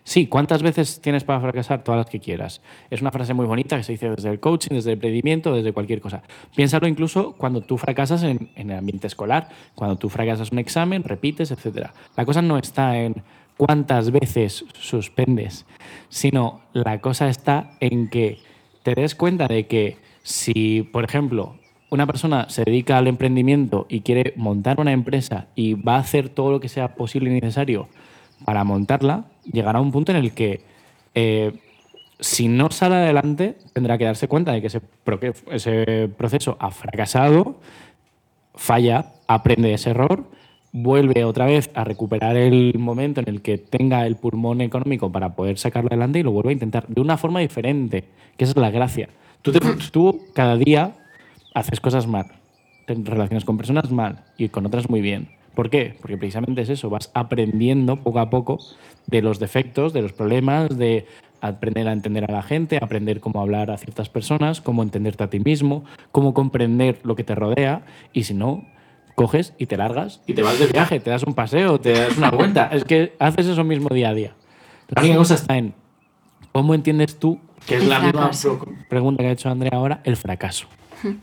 sí, ¿cuántas veces tienes para fracasar? Todas las que quieras. Es una frase muy bonita que se dice desde el coaching, desde el emprendimiento, desde cualquier cosa. Piénsalo incluso cuando tú fracasas en, en el ambiente escolar, cuando tú fracasas un examen, repites, etc. La cosa no está en cuántas veces suspendes, sino la cosa está en que te des cuenta de que si, por ejemplo, una persona se dedica al emprendimiento y quiere montar una empresa y va a hacer todo lo que sea posible y necesario para montarla, llegará a un punto en el que eh, si no sale adelante tendrá que darse cuenta de que ese, ese proceso ha fracasado, falla, aprende de ese error, vuelve otra vez a recuperar el momento en el que tenga el pulmón económico para poder sacarlo adelante y lo vuelve a intentar de una forma diferente, que esa es la gracia. Tú, te- tú cada día haces cosas mal, te relacionas con personas mal y con otras muy bien. ¿Por qué? Porque precisamente es eso, vas aprendiendo poco a poco de los defectos, de los problemas, de aprender a entender a la gente, aprender cómo hablar a ciertas personas, cómo entenderte a ti mismo, cómo comprender lo que te rodea y si no, coges y te largas y te vas de viaje, te das un paseo, te das una vuelta. Es que haces eso mismo día a día. La única cosa está en cómo entiendes tú, que es El la misma fracaso. pregunta que ha hecho Andrea ahora, el fracaso.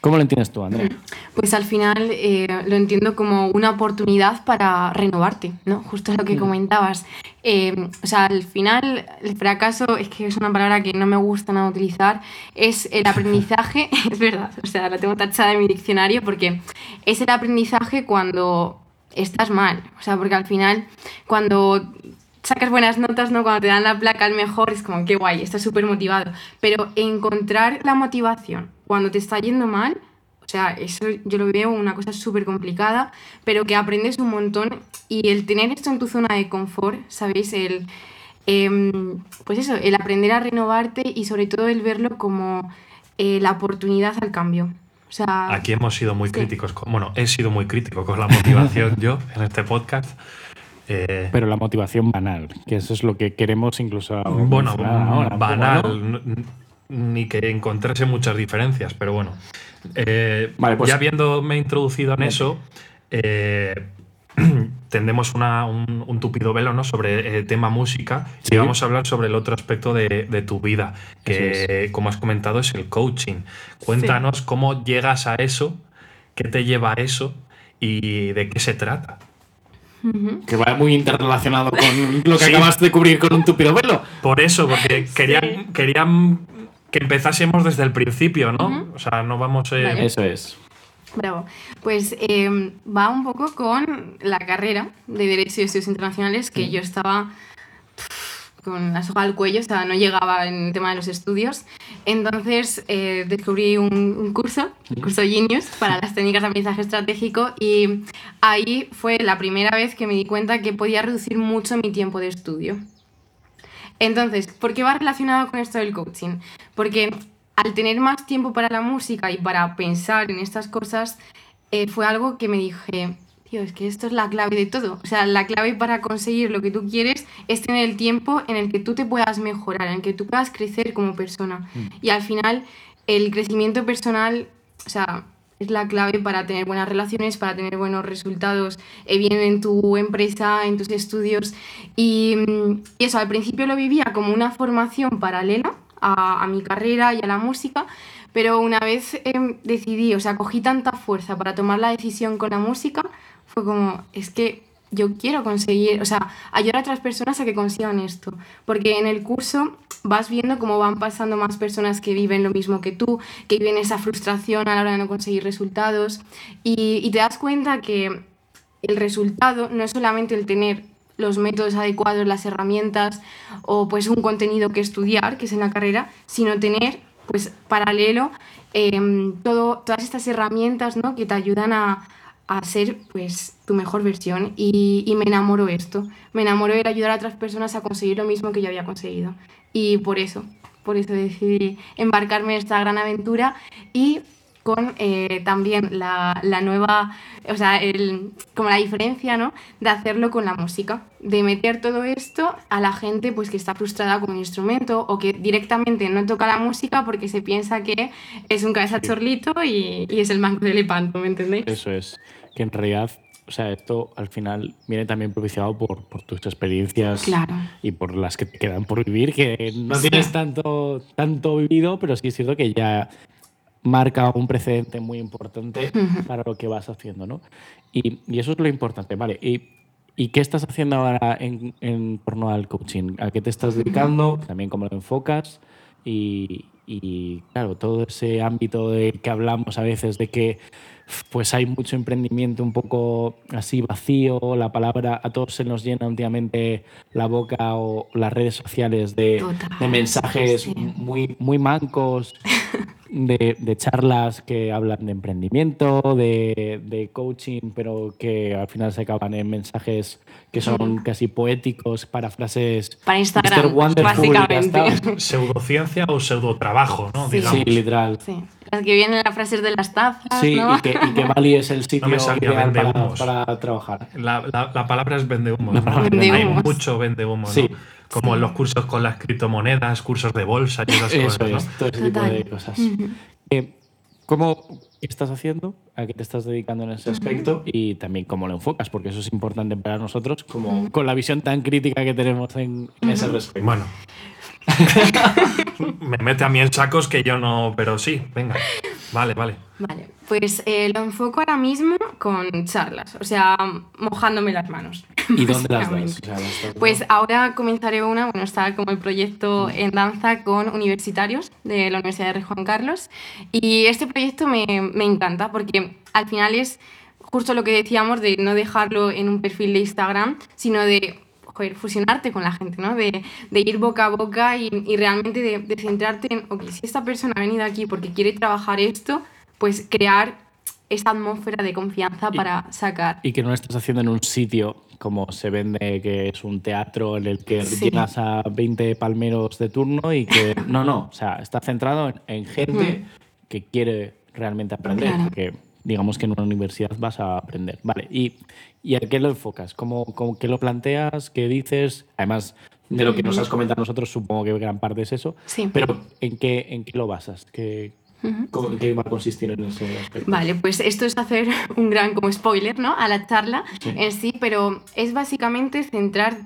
¿Cómo lo entiendes tú, Andrea? Pues al final eh, lo entiendo como una oportunidad para renovarte, ¿no? Justo lo que comentabas. Eh, o sea, al final el fracaso, es que es una palabra que no me gusta nada utilizar, es el aprendizaje, es verdad, o sea, la tengo tachada en mi diccionario porque es el aprendizaje cuando estás mal, o sea, porque al final cuando sacas buenas notas, ¿no? Cuando te dan la placa al mejor, es como, qué guay, estás súper motivado. Pero encontrar la motivación cuando te está yendo mal, o sea, eso yo lo veo una cosa súper complicada, pero que aprendes un montón. Y el tener esto en tu zona de confort, ¿sabéis? El, em, pues eso, el aprender a renovarte y sobre todo el verlo como eh, la oportunidad al cambio. O sea, Aquí hemos sido muy Sí. críticos. con- bueno, he sido muy crítico con la motivación yo en este podcast. Eh, Pero la motivación banal, que eso es lo que queremos incluso bueno, ahora, banal, ¿no? n- ni que encontrase muchas diferencias, pero bueno. Eh, Vale, pues- ya habiéndome introducido en eso, eh, tendemos una- un, un tupido velo ¿no? sobre el tema música Sí. y vamos a hablar sobre el otro aspecto de, de tu vida, que como has comentado es el coaching. Cuéntanos cómo llegas a eso, qué te lleva a eso y de qué se trata. Que va muy interrelacionado con lo que Sí. acabas de cubrir con un tupido velo. Por eso, porque querían, querían que empezásemos desde el principio, ¿no? O sea, no vamos... eh, Vale. Eso es. Bravo. Pues eh, va un poco con la carrera de Derecho y Estudios Internacionales, que yo estaba con la soga al cuello, o sea, no llegaba en el tema de los estudios. Entonces eh, descubrí un, un curso, el curso Genius, para las técnicas de aprendizaje estratégico, y ahí fue la primera vez que me di cuenta que podía reducir mucho mi tiempo de estudio. Entonces, ¿por qué va relacionado con esto del coaching? Porque al tener más tiempo para la música y para pensar en estas cosas, eh, fue algo que me dije, tío, es que esto es la clave de todo. O sea, la clave para conseguir lo que tú quieres es tener el tiempo en el que tú te puedas mejorar, en el que tú puedas crecer como persona. Mm. Y al final, el crecimiento personal, o sea, es la clave para tener buenas relaciones, para tener buenos resultados, eh, bien en tu empresa, en tus estudios. Y, mm, y eso, al principio lo vivía como una formación paralela a, a mi carrera y a la música, pero una vez em, decidí, o sea, cogí tanta fuerza para tomar la decisión con la música, fue como, es que yo quiero conseguir, o sea, ayudar a otras personas a que consigan esto. Porque en el curso vas viendo cómo van pasando más personas que viven lo mismo que tú, que viven esa frustración a la hora de no conseguir resultados. Y, y te das cuenta que el resultado no es solamente el tener los métodos adecuados, las herramientas o pues un contenido que estudiar, que es en la carrera, sino tener pues paralelo em, todo, todas estas herramientas ¿no? que te ayudan a, a ser pues tu mejor versión y, y me enamoró esto, me enamoró de ayudar a otras personas a conseguir lo mismo que yo había conseguido y por eso, por eso decidí embarcarme en esta gran aventura y con eh, también la, la, nueva, o sea, el, como la diferencia, ¿no? De hacerlo con la música, de meter todo esto a la gente pues que está frustrada con un instrumento o que directamente no toca la música porque se piensa que es un cabeza chorlito y, y es el manco de Lepanto, ¿me entendéis? Eso es, que en realidad o sea, esto al final viene también propiciado por, por tus experiencias claro. y por las que te quedan por vivir, que no sí. tienes tanto, tanto vivido, pero sí es cierto que ya marca un precedente muy importante uh -huh. para lo que vas haciendo, ¿no? Y, y, eso es lo importante, ¿vale? Y, ¿Y qué estás haciendo ahora en, en, torno al coaching? ¿A qué te estás dedicando? También cómo lo enfocas y, y claro, todo ese ámbito de que hablamos a veces de que pues hay mucho emprendimiento un poco así vacío, la palabra a todos se nos llena últimamente la boca o las redes sociales de, Total, de mensajes sí. muy, muy mancos, de, de, charlas que hablan de emprendimiento, de, de, coaching, pero que al final se acaban en mensajes que son mm. casi poéticos para frases para Instagram, básicamente. Pseudociencia o pseudotrabajo, ¿no? Sí, sí literal. Sí. Las que vienen las frases de las tazas. Sí, ¿no? y, que, y que Bali es el sitio no ideal para, para, trabajar. La, la, la, palabra es vende humo. ¿no? Hay mucho vende humo. Sí. ¿no? Como los cursos con las criptomonedas, cursos de bolsa y esas Eso cosas. es, todo ese tipo de cosas. Uh -huh. eh, ¿Cómo estás haciendo? ¿A qué te estás dedicando en ese aspecto? Y también cómo lo enfocas, porque eso es importante para nosotros, como con la visión tan crítica que tenemos en, en ese respecto. Bueno. Me mete a mí en sacos que yo no, pero sí, venga. Vale, vale. Vale, pues eh, lo enfoco ahora mismo con charlas, o sea, mojándome las manos. ¿Y dónde las das? O sea, las pues ahora comenzaré una, bueno, está como el proyecto en danza con universitarios de la Universidad de Rey Juan Carlos. Y este proyecto me, me encanta porque al final es justo lo que decíamos de no dejarlo en un perfil de Instagram, sino de joder, fusionarte con la gente, ¿no? De, de ir boca a boca y, y realmente de, de, centrarte en, ok, si esta persona ha venido aquí porque quiere trabajar esto, pues crear esta atmósfera de confianza y, para sacar. Y que no lo estás haciendo en un sitio como se vende, que es un teatro en el que Sí. llenas a 20 palmeros de turno y que... No, no, o sea, está centrado en, en gente que quiere realmente aprender, Claro. porque digamos que en una universidad vas a aprender. Vale, ¿y, y a qué lo enfocas? ¿Cómo, cómo, ¿Qué lo planteas? ¿Qué dices? Además, de lo que nos has comentado nosotros, supongo que gran parte es eso. Sí. Pero ¿en qué, en qué lo basas? ¿Qué, ¿Cómo- ¿Qué va a consistir en ese aspecto? Vale, pues esto es hacer un gran como spoiler, ¿no? A la charla Sí. en sí, pero es básicamente centrar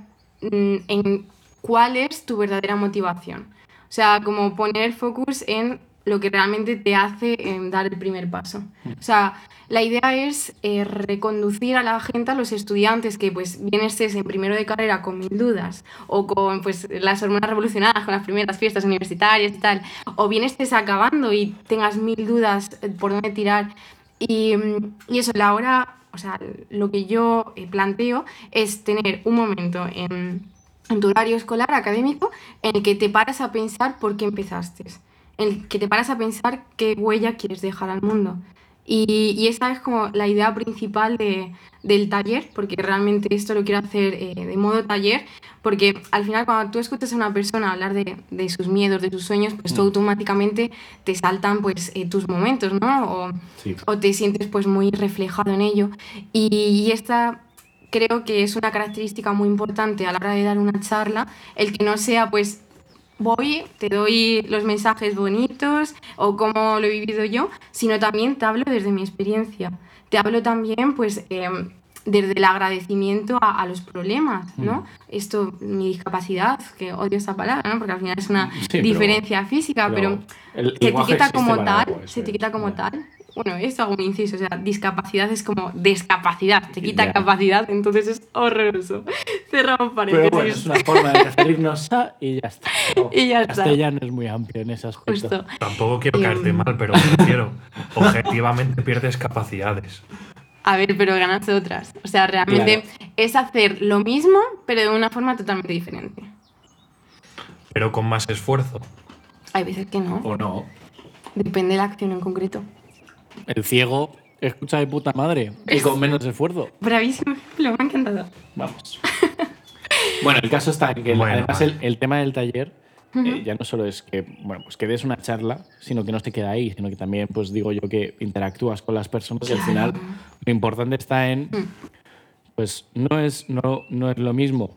mm, en cuál es tu verdadera motivación. O sea, como poner el focus en lo que realmente te hace eh, dar el primer paso. O sea, la idea es eh, reconducir a la gente, a los estudiantes que pues bien estés en primero de carrera con mil dudas o con pues las hormonas revolucionadas, con las primeras fiestas universitarias y tal, o bien estés acabando y tengas mil dudas eh, por dónde tirar. Y, mm, y eso, la hora, o sea, lo que yo eh, planteo es tener un momento en, en tu horario escolar académico en el que te paras a pensar por qué empezaste, en el que te paras a pensar qué huella quieres dejar al mundo. Y, y esa es como la idea principal de, del taller, porque realmente esto lo quiero hacer eh, de modo taller, porque al final cuando tú escuchas a una persona hablar de, de sus miedos, de sus sueños, pues tú Mm. automáticamente te saltan pues eh, tus momentos, ¿no? O, Sí. o te sientes pues muy reflejado en ello. Y, y esta creo que es una característica muy importante a la hora de dar una charla, el que no sea pues voy, te doy los mensajes bonitos o cómo lo he vivido yo, sino también te hablo desde mi experiencia. Te hablo también pues em, desde el agradecimiento a, a los problemas, ¿no? Mm. Esto, mi discapacidad, que odio esa palabra, ¿no? Porque al final es una Sí, pero- diferencia física, pero, el se etiqueta como tal, algo, se etiqueta como Ya. tal. Bueno, esto hago un inciso, o sea, discapacidad es como discapacidad, te quita Ya. capacidad, entonces es horroroso. Cerramos Pero paréntesis. bueno, es una forma de referirnos a y ya está. No, Y ya está. Castellano es muy amplio en aspecto. Justo. Tampoco quiero Em. caerte mal, pero me refiero, objetivamente pierdes capacidades. A ver, pero ganas otras. O sea, realmente es hacer lo mismo, pero de una forma totalmente diferente. Pero con más esfuerzo. Hay veces que no. ¿O no? Depende de la acción en concreto. El ciego escucha de puta madre y con menos esfuerzo. Bravísimo ejemplo, me ha encantado. Vamos. bueno, el caso está en que Bueno, además el tema del taller eh, ya no solo es que, bueno, pues que des una charla, sino que no se queda ahí, sino que también, pues digo yo, que interactúas con las personas y al final lo importante está en, pues no es, no, no es lo mismo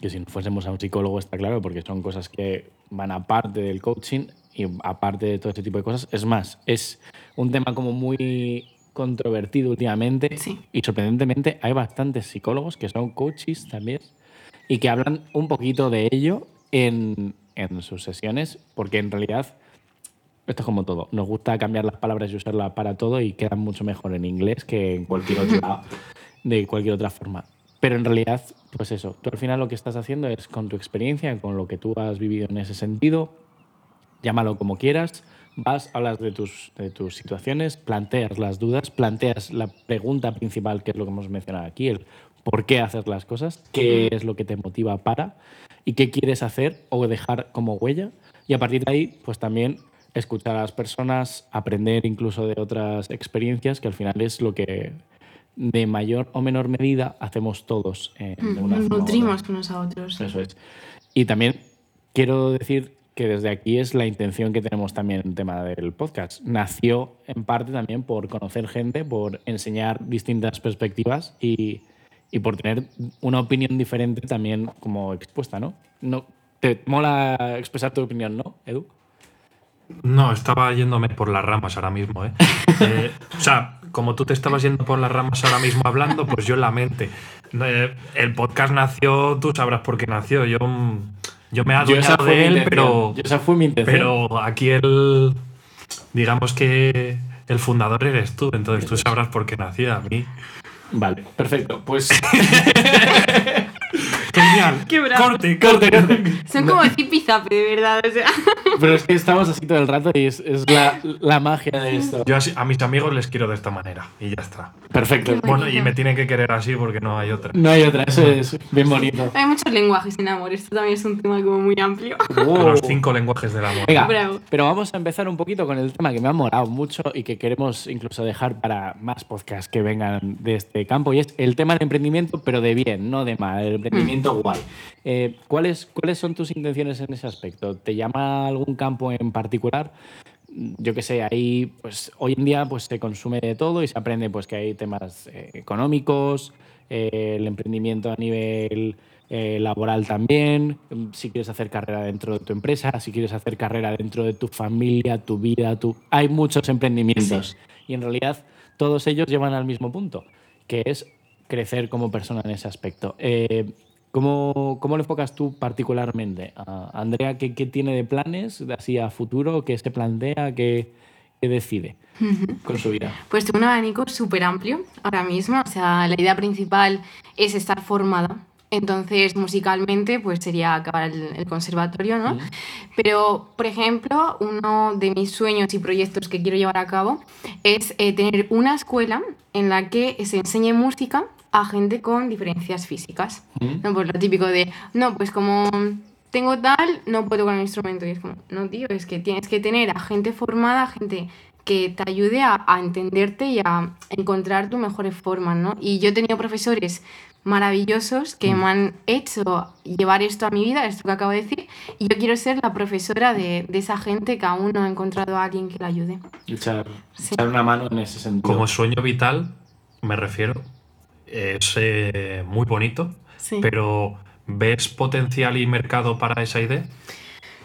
que si no fuésemos a un psicólogo, está claro, porque son cosas que van aparte del coaching y aparte de todo este tipo de cosas. Es más, es un tema como muy controvertido últimamente Sí. y sorprendentemente hay bastantes psicólogos que son coaches también y que hablan un poquito de ello en, en sus sesiones, porque en realidad esto es como todo. Nos gusta cambiar las palabras y usarlas para todo y quedan mucho mejor en inglés que en cualquier otro lado, de cualquier otra forma. Pero en realidad, pues eso, tú al final lo que estás haciendo es con tu experiencia, con lo que tú has vivido en ese sentido, llámalo como quieras, vas, hablas de tus, de tus situaciones, planteas las dudas, planteas la pregunta principal, que es lo que hemos mencionado aquí, el por qué hacer las cosas, qué es lo que te motiva para y qué quieres hacer o dejar como huella. Y a partir de ahí, pues también escuchar a las personas, aprender incluso de otras experiencias, que al final es lo que de mayor o menor medida hacemos todos. eh, de una Nos forma u nutrimos unos a otros. Eso es. Y también quiero decir que desde aquí es la intención que tenemos también en el tema del podcast. Nació en parte también por conocer gente, por enseñar distintas perspectivas y, y por tener una opinión diferente también como expuesta, ¿no? no ¿Te mola expresar tu opinión, no, Edu? No, estaba yéndome por las ramas ahora mismo, ¿eh? Eh, o sea, como tú te estabas yendo por las ramas ahora mismo hablando, pues yo en la mente. Eh, el podcast nació, tú sabrás por qué nació. Yo, yo me he adueñado de él, pero, Yo- esa fue mi intención. pero aquí el. Digamos que el fundador eres tú, entonces tú sabrás por qué nació. A mí. Vale, perfecto. Pues Genial. Qué bravo. Corte, corte, corte. Son como zipizape, de verdad. O sea. Pero es que estamos así todo el rato y es, es la, la magia de esto. Yo así- a mis amigos les quiero de esta manera y ya está. Perfecto. Bueno, y me tienen que querer así porque no hay otra. No hay otra, eso es bien bonito. Hay muchos lenguajes en amor. Esto también es un tema como muy amplio. Los cinco lenguajes del amor. Venga, Bravo. pero vamos a empezar un poquito con el tema que me ha molado mucho y que queremos incluso dejar para más podcasts que vengan de este campo y es el tema del emprendimiento, pero de bien, no de mal, el emprendimiento guay. Eh, ¿cuáles, ¿Cuáles son tus intenciones en ese aspecto? ¿Te llama algún campo en particular? Yo que sé, ahí pues hoy en día pues se consume de todo y se aprende pues que hay temas eh, económicos, eh, el emprendimiento a nivel eh, laboral también, mm, si quieres hacer carrera dentro de tu empresa, si quieres hacer carrera dentro de tu familia, tu vida, tu... hay muchos emprendimientos y en realidad todos ellos llevan al mismo punto, que es crecer como persona en ese aspecto. ¿Cómo, ¿Cómo lo enfocas tú particularmente? Andrea, ¿qué, ¿qué tiene de planes de así a futuro? ¿Qué se plantea? ¿Qué, qué decide con su vida? Pues tengo un abanico súper amplio ahora mismo. O sea, la idea principal es estar formada. Entonces, musicalmente, pues sería acabar el, el conservatorio, ¿no? Pero, por ejemplo, uno de mis sueños y proyectos que quiero llevar a cabo es eh, tener una escuela en la que se enseñe música a gente con diferencias físicas. ¿no? Pues lo típico de, no, pues como tengo tal, no puedo con el instrumento. Y es como, no, tío, es que tienes que tener a gente formada, gente que te ayude a, a entenderte y a encontrar tus mejores formas, ¿no? Y yo he tenido profesores maravillosos que Mm. me han hecho llevar esto a mi vida, esto que acabo de decir, y yo quiero ser la profesora de, de esa gente que aún no ha encontrado a alguien que la ayude. Echar, Sí. echar una mano en ese sentido. Como sueño vital, me refiero, es eh, muy bonito, Sí. pero ¿ves potencial y mercado para esa idea?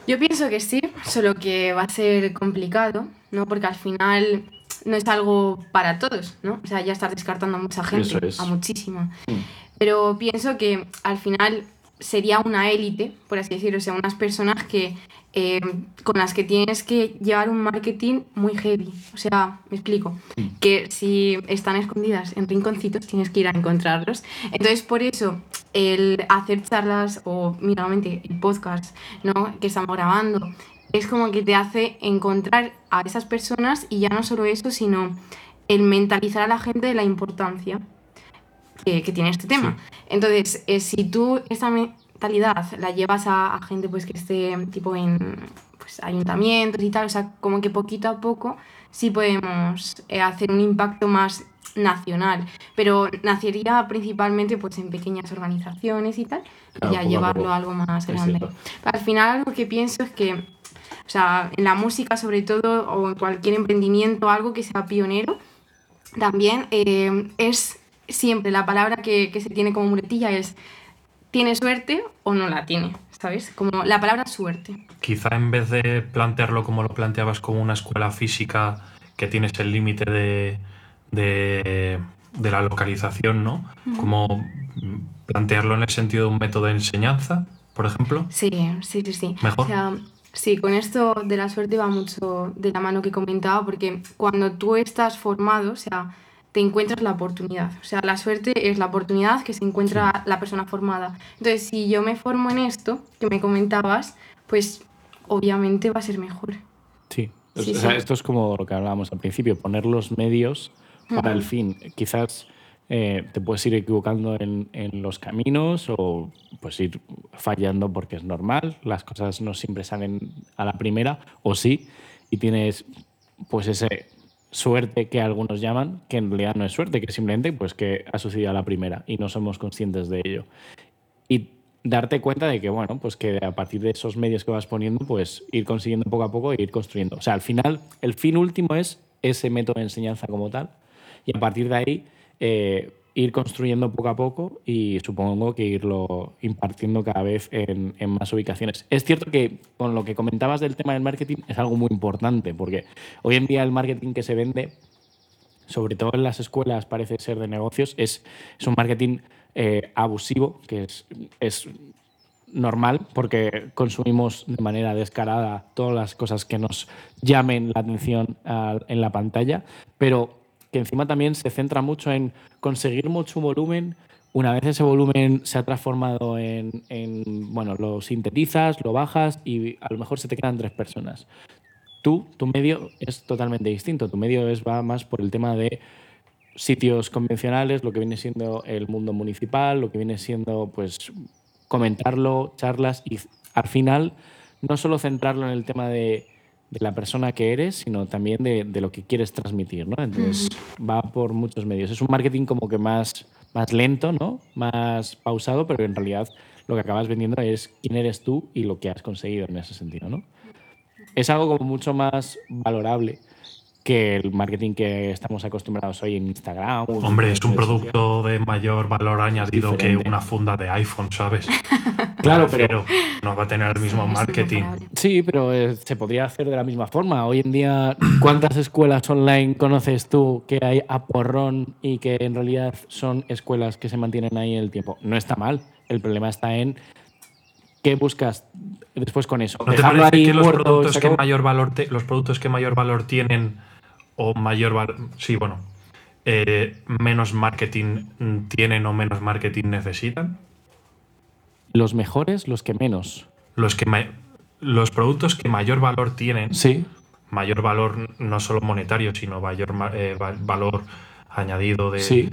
Yo pienso que sí, solo que va a ser complicado, ¿no? Porque al final no es algo para todos, ¿no? O sea, ya estar descartando a mucha gente, Eso es. a muchísima. Mm. Pero pienso que al final sería una élite, por así decirlo, o sea, unas personas que eh, con las que tienes que llevar un marketing muy heavy. O sea, me explico, que si están escondidas en rinconcitos tienes que ir a encontrarlos. Entonces, por eso, el hacer charlas o, mínimamente, el podcast ¿no? que estamos grabando, es como que te hace encontrar a esas personas y ya no solo eso, sino el mentalizar a la gente de la importancia que, que tiene este tema. Entonces, eh, si tú esa la llevas a, a gente pues que esté tipo en pues, ayuntamientos y tal, o sea, como que poquito a poco sí podemos eh, hacer un impacto más nacional, pero nacería principalmente pues en pequeñas organizaciones y tal, Claro, y a llevarlo a algo más grande. Al final algo que pienso es que, o sea, en la música sobre todo, o en cualquier emprendimiento, algo que sea pionero, también eh, es siempre la palabra que, que se tiene como muletilla es tiene suerte o no la tiene, ¿sabes? Como la palabra suerte. Quizá en vez de plantearlo como lo planteabas como una escuela física que tienes el límite de, de, de la localización, ¿no? Como plantearlo en el sentido de un método de enseñanza, por ejemplo. Sí, sí, sí, sí. Mejor. O sea, sí, con esto de la suerte va mucho de la mano que comentaba, porque cuando tú estás formado, o sea, te encuentras la oportunidad. O sea, la suerte es la oportunidad que se encuentra la persona formada. Entonces, si yo me formo en esto que me comentabas, pues obviamente va a ser mejor. Sí. O Sí, sea, sí. esto es como lo que hablábamos al principio, poner los medios para el fin. Quizás eh, te puedes ir equivocando en, en los caminos o pues ir fallando porque es normal, las cosas no siempre salen a la primera, o sí, y tienes pues ese suerte que algunos llaman, que en realidad no es suerte, que simplemente pues que ha sucedido a la primera y no somos conscientes de ello. Y darte cuenta de que, bueno, pues que a partir de esos medios que vas poniendo, pues ir consiguiendo poco a poco e ir construyendo. O sea, al final, el fin último es ese método de enseñanza como tal. Y a partir de ahí, eh, ir construyendo poco a poco y supongo que irlo impartiendo cada vez en, más ubicaciones. Es cierto que con lo que comentabas del tema del marketing es algo muy importante, porque hoy en día el marketing que se vende sobre todo en las escuelas parece ser de negocios, es, es un marketing eh, abusivo, que es, es normal porque consumimos de manera descarada todas las cosas que nos llamen la atención ah, en la pantalla, pero que encima también se centra mucho en conseguir mucho volumen. Una vez ese volumen se ha transformado en, en, bueno, lo sintetizas, lo bajas y a lo mejor se te quedan tres personas. Tú, tu medio es totalmente distinto. Tu medio es, va más por el tema de sitios convencionales, lo que viene siendo el mundo municipal, lo que viene siendo pues comentarlo, charlas y al final no solo centrarlo en el tema de, de la persona que eres, sino también de, de lo que quieres transmitir, ¿no? Entonces va por muchos medios. Es un marketing como que más, más lento, ¿no? Más pausado, pero en realidad lo que acabas vendiendo es quién eres tú y lo que has conseguido en ese sentido, ¿no? Es algo como mucho más valorable que el marketing que estamos acostumbrados hoy en Instagram. Hombre, es un producto de mayor valor añadido que una funda de iPhone, ¿sabes? Claro, refiero, no va a tener el mismo Sí, marketing. Sí, pero eh, se podría hacer de la misma forma. Hoy en día, ¿cuántas escuelas online conoces tú que hay a porrón y que en realidad son escuelas que se mantienen ahí en el tiempo? No está mal. El problema está en qué buscas después con eso. ¿No te ¿Dejarlo parece ahí que los productos que mayor valor te- los productos que mayor valor tienen o mayor valor sí bueno eh, menos marketing tienen o menos marketing necesitan Los mejores, los que menos. los que los productos que mayor valor tienen Sí. mayor valor no solo monetario sino mayor ma- eh, va- valor añadido de Sí.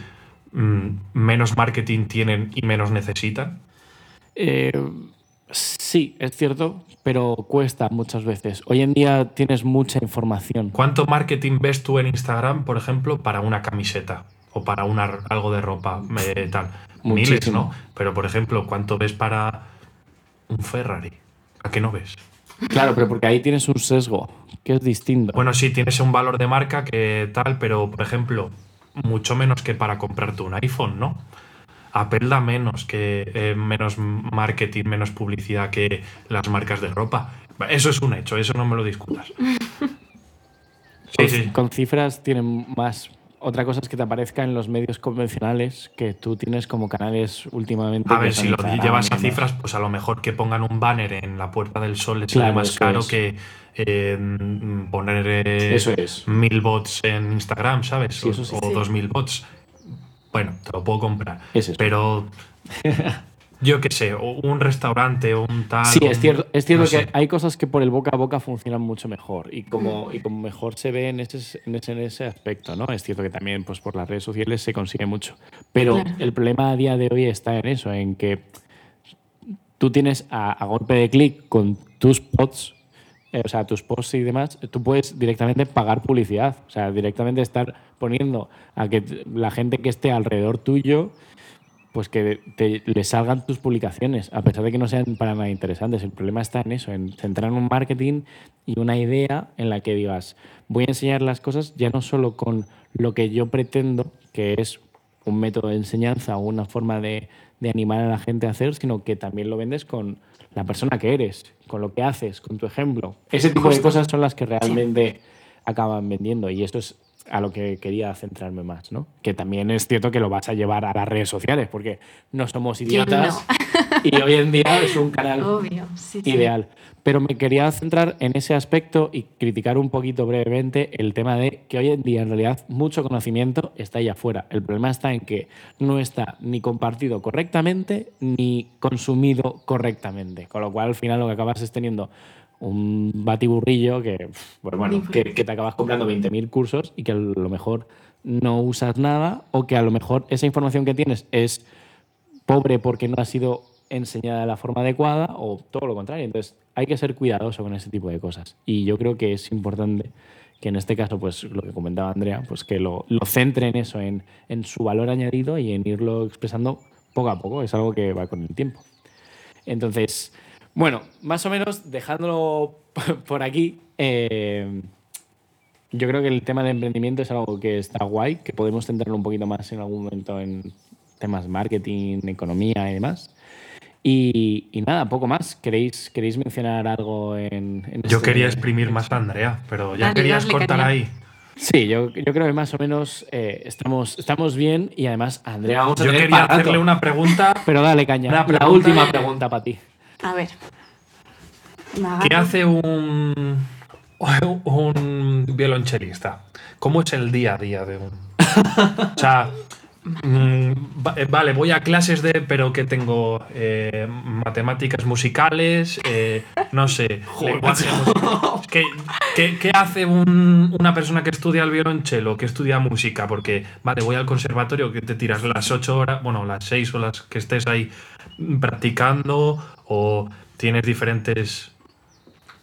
mm, menos marketing tienen y menos necesitan Eh, Sí, es cierto, pero cuesta muchas veces. Hoy en día tienes mucha información. ¿Cuánto marketing ves tú en Instagram, por ejemplo, para una camiseta o para una, algo de ropa eh, tal? Miles. ¿no? Pero, por ejemplo, ¿cuánto ves para un Ferrari? ¿A qué no ves? Claro, pero porque ahí tienes un sesgo, que es distinto. Bueno, sí, tienes un valor de marca que tal, pero, por ejemplo, mucho menos que para comprarte un iPhone, ¿no? Apple da menos que eh, menos marketing, menos publicidad que las marcas de ropa. Eso es un hecho, eso no me lo discutas. Sí, Con- sí. Con cifras tienen más. Otra cosa es que te aparezca en los medios convencionales, que tú tienes como canales últimamente. A ver, si lo llevas a cifras, pues a lo mejor que pongan un banner en la Puerta del Sol les sale Claro, más caro es. que eh, poner eh, Eso es. mil bots en Instagram, ¿sabes? Sí, eso sí. o Sí. dos mil bots. Bueno, te lo puedo comprar. Es eso. Pero yo qué sé, o un restaurante o un tal. Sí, un- es cierto, es cierto no que sé. hay cosas que por el boca a boca funcionan mucho mejor y como, y como mejor se ve en ese, en, ese, en ese aspecto, ¿no? Es cierto que también pues, por las redes sociales se consigue mucho. Pero Claro. el problema a día de hoy está en eso, en que tú tienes a, a golpe de clic con tus posts, eh, o sea, tus posts y demás, tú puedes directamente pagar publicidad, o sea, directamente estar poniendo a que la gente que esté alrededor tuyo pues que le salgan tus publicaciones, a pesar de que no sean para nada interesantes. El problema está en eso, en centrar en un marketing y una idea en la que digas, voy a enseñar las cosas ya no solo con lo que yo pretendo, que es un método de enseñanza o una forma de animar a la gente a hacer, sino que también lo vendes con la persona que eres, con lo que haces, con tu ejemplo. Ese tipo de cosas son las que realmente acaban vendiendo y esto es a lo que quería centrarme más, ¿no? Que también es cierto que lo vas a llevar a las redes sociales porque no somos ¿Quién idiotas y hoy en día es un canal Obvio, sí, sí. ideal. Pero me quería centrar en ese aspecto y criticar un poquito brevemente el tema de que hoy en día en realidad mucho conocimiento está ahí afuera. El problema está en que no está ni compartido correctamente ni consumido correctamente. Con lo cual al final lo que acabas es teniendo un batiburrillo que, pues bueno, que, que te acabas comprando 20.000 cursos y que a lo mejor no usas nada o que a lo mejor esa información que tienes es pobre porque no ha sido enseñada de la forma adecuada o todo lo contrario. Entonces hay que ser cuidadoso con ese tipo de cosas. Y yo creo que es importante que en este caso, pues lo que comentaba Andrea, pues que lo, centre en eso, en, en su valor añadido y en irlo expresando poco a poco. Es algo que va con el tiempo. Entonces, bueno, más o menos dejándolo por aquí, eh, yo creo que el tema de emprendimiento es algo que está guay, que podemos centrarlo un poquito más en algún momento en temas marketing, economía y demás. Y, y nada, poco más. ¿Queréis, queréis mencionar algo en, en Yo este- quería exprimir más a Andrea, pero ya Dale, querías cortar ahí. Sí, yo, yo creo que más o menos eh, estamos, estamos bien y además, Andrea, vamos a Yo quería rato. hacerle una pregunta. Pero dale caña. una La pregunta. última pregunta para ti. A ver. ¿Qué hace un, un violonchelista? ¿Cómo es el día a día de un.? O sea, mm, eh, vale, voy a clases de. Pero que tengo eh, matemáticas musicales, eh, no sé. ¿Qué, qué- qué hace un- una persona que estudia el violonchelo, que estudia música? Porque, vale, voy al conservatorio que te tiras las ocho horas, bueno, las seis o las que estés ahí practicando, o tienes diferentes.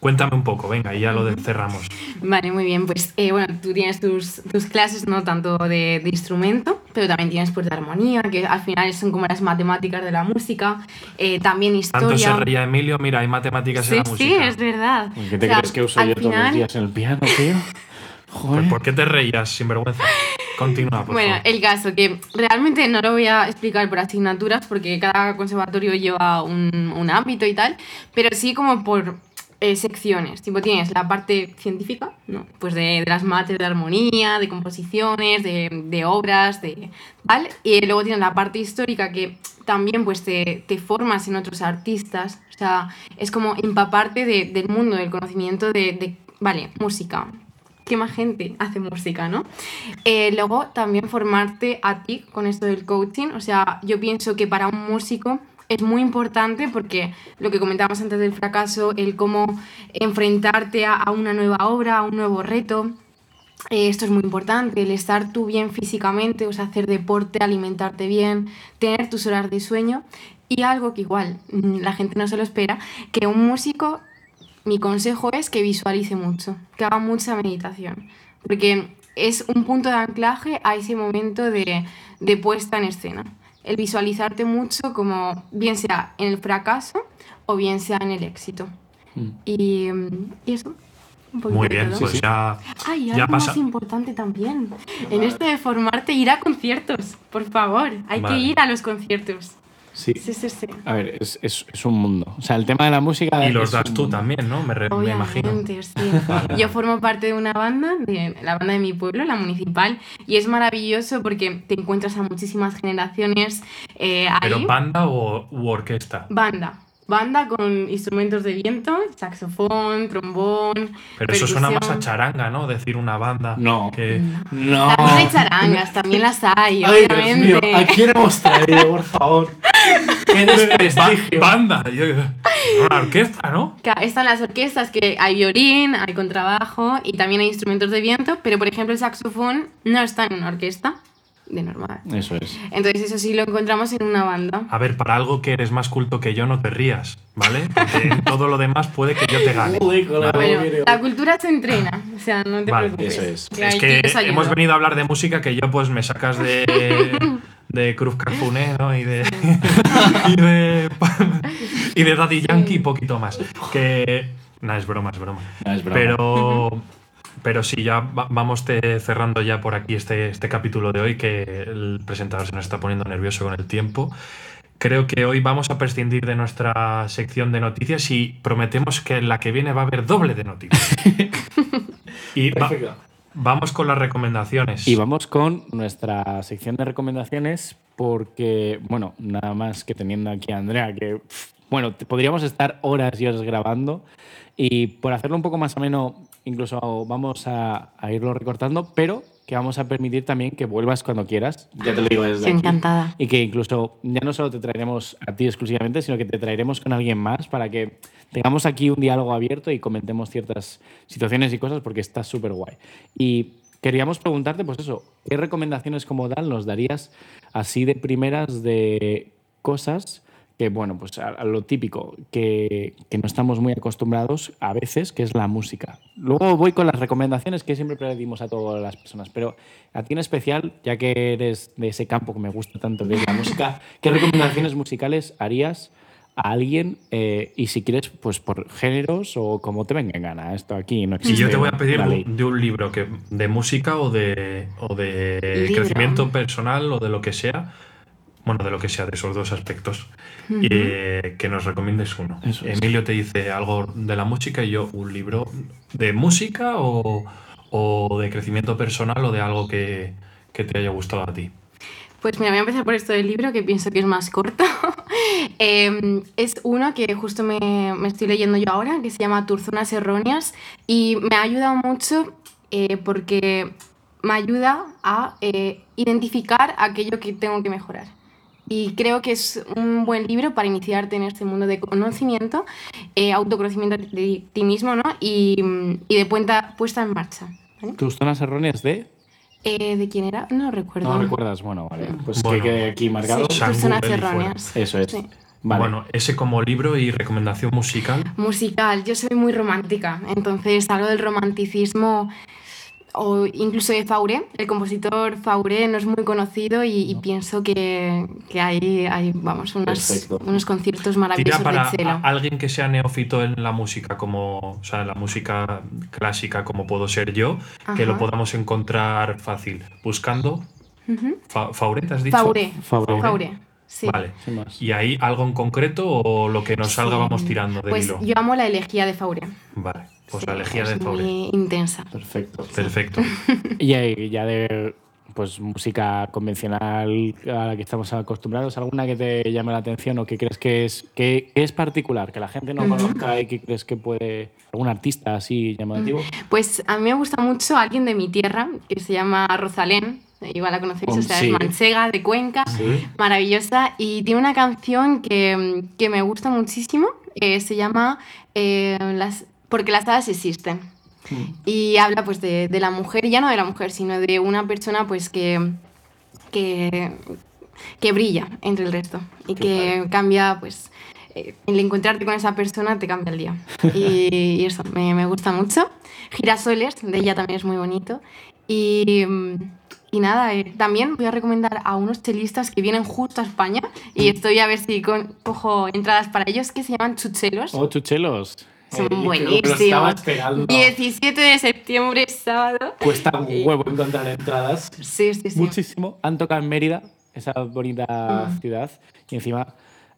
Cuéntame un poco, venga, y ya lo cerramos. Vale, muy bien. Pues eh, bueno, tú tienes tus, tus clases, no tanto de, de instrumento, pero también tienes pues de armonía, que al final son como las matemáticas de la música. eh, también Tanto se historia. reía Emilio, mira, hay matemáticas Sí, en la sí, música. es verdad. ¿Qué te O sea, crees que uso al yo todos los final- días en el piano, tío? Joder. Pues, ¿Por qué te reías, sinvergüenza? Continúa, por Bueno, favor. el caso que realmente no lo voy a explicar por asignaturas porque cada conservatorio lleva un, un ámbito y tal, pero sí como por eh, secciones. Tipo, tienes la parte científica, ¿no? Pues de, las mates de armonía, de composiciones, de, obras, de tal. Y luego tienes la parte histórica que también pues te, formas en otros artistas. O sea, es como empaparte de- del mundo, del conocimiento de, de, vale, música. ¿Qué más gente hace música, no? Eh, luego también formarte a ti con esto del coaching. O sea, yo pienso que para un músico es muy importante porque lo que comentábamos antes del fracaso, el cómo enfrentarte a, una nueva obra, a un nuevo reto, eh, esto es muy importante, el estar tú bien físicamente, o sea, hacer deporte, alimentarte bien, tener tus horas de sueño y algo que igual mm, la gente no se lo espera, que un músico, mi consejo es que visualice mucho, que haga mucha meditación, porque es un punto de anclaje a ese momento de, de puesta en escena. El visualizarte mucho como bien sea en el fracaso o bien sea en el éxito. Mm. Y, y eso. un Muy bien, pues ya, Ay, ya algo pasa. más importante también. En esto de formarte, ir a conciertos, por favor. Hay Vale. que ir a los conciertos. Sí. Sí, sí, sí. A ver, es, es- es un mundo. O sea, el tema de la música. Y los das tú mundo. también, ¿no? Me, re- me imagino. Sí. Yo formo parte de una banda, de la banda de mi pueblo, la municipal, y es maravilloso porque te encuentras a muchísimas generaciones eh, ahí. ¿Pero banda o u orquesta? Banda. Banda con instrumentos de viento, saxofón, trombón. Pero eso suena más a charanga, ¿no? Decir una banda. No. Que... No. También hay charangas, también las hay, Ay, Dios obviamente. mío, ¿a quién hemos traído, por favor? ¡Qué desprestigio! banda. Una orquesta, ¿no? Claro, Están las orquestas que hay violín, hay contrabajo y también hay instrumentos de viento, pero por ejemplo el saxofón no está en una orquesta de normal. Eso es. Entonces eso sí lo encontramos en una banda. A ver, para algo que eres más culto que yo, no te rías, ¿vale? Porque en todo lo demás puede que yo te gane. La Vale. Bueno, la cultura se entrena, o sea, no te Vale, preocupes. eso es. Que Es que hemos venido a hablar de música que yo pues me sacas de, de Cruz Carfuné, ¿no? Y de, y de y de Daddy Yankee y poquito más. Que nada, es broma, es broma. No, es broma. Pero pero sí, ya va- vamos te- cerrando ya por aquí este, este capítulo de hoy que el presentador se nos está poniendo nervioso con el tiempo. Creo que hoy vamos a prescindir de nuestra sección de noticias y prometemos que en la que viene va a haber doble de noticias. y va- vamos con las recomendaciones. Y vamos con nuestra sección de recomendaciones porque, bueno, nada más que teniendo aquí a Andrea, que, bueno, podríamos estar horas y horas grabando y por hacerlo un poco más ameno, incluso vamos a, a irlo recortando, pero que vamos a permitir también que vuelvas cuando quieras. Ya te lo digo desde aquí. encantada. Y que incluso ya no solo te traeremos a ti exclusivamente, sino que te traeremos con alguien más para que tengamos aquí un diálogo abierto y comentemos ciertas situaciones y cosas porque está súper guay. Y queríamos preguntarte, pues eso, ¿qué recomendaciones como tal nos darías así de primeras de cosas que, bueno, pues a, a lo típico, que, que no estamos muy acostumbrados a veces, que es la música. Luego voy con las recomendaciones que siempre pedimos a todas las personas, pero a ti en especial, ya que eres de ese campo que me gusta tanto, que es la música, ¿qué recomendaciones musicales harías a alguien? Eh, y si quieres, pues por géneros o como te venga en gana. Esto aquí no y existe. yo te voy a pedir de, un libro que, de música o de, o de Libro. crecimiento personal o de lo que sea. Bueno, de lo que sea, de esos dos aspectos. y, eh, que nos recomiendes uno. Eso es. Emilio te dice algo de la música y yo un libro de música o, o de crecimiento personal o de algo que, que te haya gustado a ti. Pues mira, voy a empezar por esto del libro, que pienso que es más corto. Eh, es uno que justo me, me estoy leyendo yo ahora, que se llama Tus zonas erróneas, y me ha ayudado mucho eh, porque me ayuda a eh, identificar aquello que tengo que mejorar. Y creo que es un buen libro para iniciarte en este mundo de conocimiento, eh, autoconocimiento de ti mismo, ¿no? Y, y de puesta, puesta en marcha. ¿vale? ¿Tus zonas erróneas de? Eh, ¿De quién era? No recuerdo. No recuerdas, bueno, vale. Pues Bueno. que quede aquí marcado. Sí, y fuera. erróneas. Eso es. Sí. Vale. Bueno, ese como libro y recomendación musical. Musical, yo soy muy romántica, entonces algo del romanticismo o incluso de Fauré, el compositor Fauré no es muy conocido y, y pienso que, que hay, hay, vamos, unos, Perfecto. unos conciertos Tira maravillosos para de cello. a- alguien que sea neófito en la música, como, o sea, en la música clásica, como puedo ser yo, que lo podamos encontrar fácil. Buscando. Ujú. Fa- ¿Fauret has dicho? Fauré, Fauré. Fauré, sí. Vale. ¿Y ahí algo en concreto o lo que nos salga Sí. vamos tirando del Pues hilo? yo amo la elegía de Fauré. Vale, pues Sí, la elegía es de Fauret. muy intensa. Perfecto. Perfecto. Y ahí, ya de pues música convencional a la que estamos acostumbrados, ¿alguna que te llame la atención o que crees que es, que es particular, que la gente no conozca y que crees que puede, algún artista así llamativo? Pues a mí me gusta mucho alguien de mi tierra que se llama Rosalén, igual la conocéis, o sea, Sí. es manchega de Cuenca. Sí. maravillosa y tiene una canción que, que me gusta muchísimo, eh, se llama eh, las, Porque las hadas existen. y habla pues de, de la mujer, y ya no de la mujer, sino de una persona pues que, que, que brilla entre el resto y Qué que guay. cambia pues eh, el encontrarte con esa persona te cambia el día. Y, y eso, me, me gusta mucho. Girasoles, de ella también es muy bonito. Y, mm, y nada, eh, también voy a recomendar a unos chelistas que vienen justo a España y estoy a ver si con- cojo entradas para ellos que se llaman chuchelos. Oh, chuchelos. Son Eh, buenísimos. estaba esperando. 17 de septiembre, sábado. Cuesta un huevo encontrar entradas. Sí, sí, sí. Muchísimo. Han tocado en Mérida, esa bonita Mm. ciudad, y encima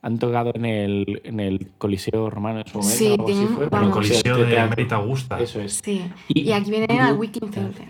han tocado en el, en el Coliseo Romano en su momento. Sí, así fue, El. Coliseo de. América Augusta. Eso es. Sí. Y- Y, aquí vienen al Wiking Center.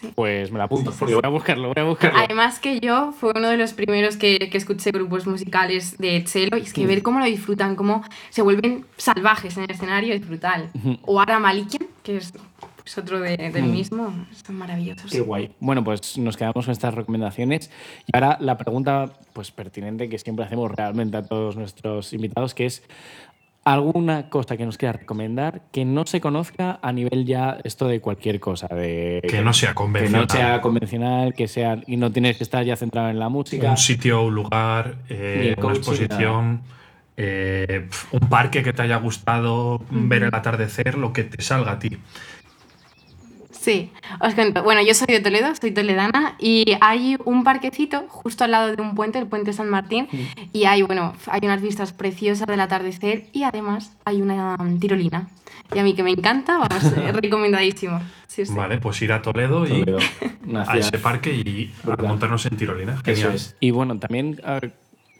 Sí. pues me la apunto, porque voy a buscarlo, voy a buscarlo. Además que yo fue uno de los primeros que, que escuché grupos musicales de cello y es que Mm. ver cómo lo disfrutan, cómo se vuelven salvajes en el escenario es brutal. O Ara Malikian, que es pues, otro de- del Mm. mismo, son maravillosos. Qué guay. Bueno, pues nos quedamos con estas recomendaciones. Y ahora la pregunta pues pertinente que siempre hacemos realmente a todos nuestros invitados, que es alguna cosa que nos quiera recomendar que no se conozca a nivel ya esto de cualquier cosa. De, Que no sea que convencional. no sea convencional, que sea y no tienes que estar ya centrado en la música. Un sitio, un lugar, eh, una exposición, eh, un parque que te haya gustado, ver el atardecer, lo que te salga a ti. Sí, os cuento. Bueno, yo soy de Toledo, soy toledana y hay un parquecito justo al lado de un puente, el puente San Martín, y hay, bueno, hay unas vistas preciosas del atardecer y además hay una mm, tirolina. Y a mí que me encanta, vamos, eh, recomendadísimo. Sí, sí. Vale, pues ir a Toledo, Toledo, y a ese parque y a montarnos en tirolina. Eso Genial. es. Y bueno, también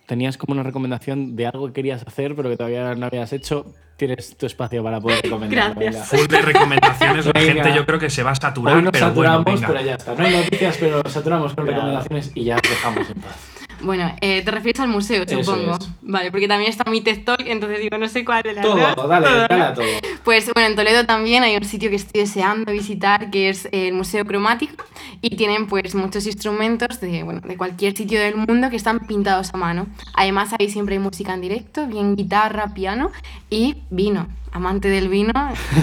tenías como una recomendación de algo que querías hacer, pero que todavía no habías hecho. Tienes tu espacio para poder recomendar. Gracias. Full de recomendaciones, la gente yo creo que se va a saturar, Hoy nos pero saturamos, bueno, venga. pero ya está. No hay noticias, pero nos saturamos con recomendaciones y ya os dejamos en paz. Bueno, eh, te refieres al museo, Eso supongo. es. Vale, porque también está mi TED Talk, entonces digo, no sé cuál de las Todo, dos. dale, Todo, dale a todo. Pues bueno, en Toledo también hay un sitio que estoy deseando visitar, que es el Museo Cromático, y tienen pues muchos instrumentos de, bueno, de cualquier sitio del mundo que están pintados a mano. Además ahí siempre hay música en directo, bien guitarra, piano y vino. Amante del vino,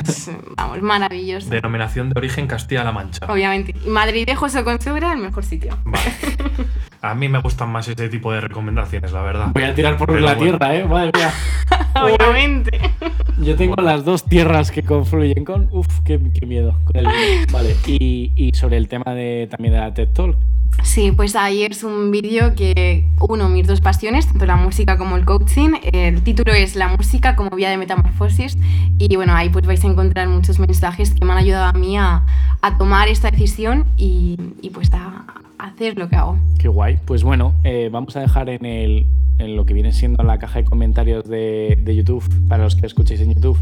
es, vamos, maravilloso. Denominación de origen Castilla-La Mancha. Obviamente. Y Madridejos o Consuegra, el mejor sitio. Vale. A mí me gustan más ese tipo de recomendaciones, la verdad. Voy a tirar por Pero la bueno. tierra, ¿eh? Madre mía. Obviamente. Yo tengo las dos tierras que confluyen con. Uf, qué, qué miedo. Con el vino. Vale. Y, y sobre el tema de, también de la TED Talk. Sí, pues ahí es un vídeo que uno mis dos pasiones, tanto la música como el coaching. El título es La música como vía de metamorfosis y bueno, ahí pues vais a encontrar muchos mensajes que me han ayudado a mí a, a tomar esta decisión y, y, pues a, a hacer lo que hago. Qué guay. Pues bueno, eh, vamos a dejar en, el, en lo que viene siendo la caja de comentarios de, de YouTube, para los que escuchéis en YouTube,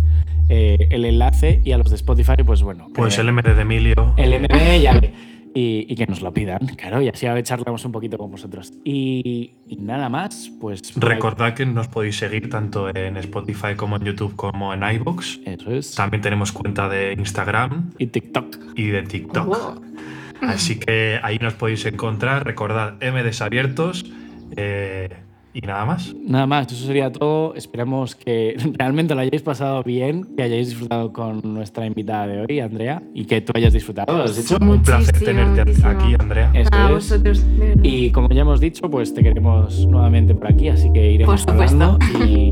eh, el enlace y a los de Spotify, pues bueno. Pues eh, el MD de Emilio. el NB ya ve. Y, y que nos lo pidan, claro, y así a ver, charlamos un poquito con vosotros. Y, y nada más, pues. Recordad que nos podéis seguir tanto en Spotify como en YouTube como en iVoox. Eso es. También tenemos cuenta de Instagram Y TikTok. y de TikTok. Oh. Así que ahí nos podéis encontrar. Recordad MDs abiertos. eh, y nada más. Nada más, eso sería todo. Esperamos que realmente lo hayáis pasado bien, que hayáis disfrutado con nuestra invitada de hoy, Andrea, y que tú hayas disfrutado. ¿Lo has hecho? Un placer tenerte muchísimo. aquí, Andrea. Eso A es. vosotros. Y como ya hemos dicho, pues te queremos nuevamente por aquí, así que iremos Por supuesto. hablando y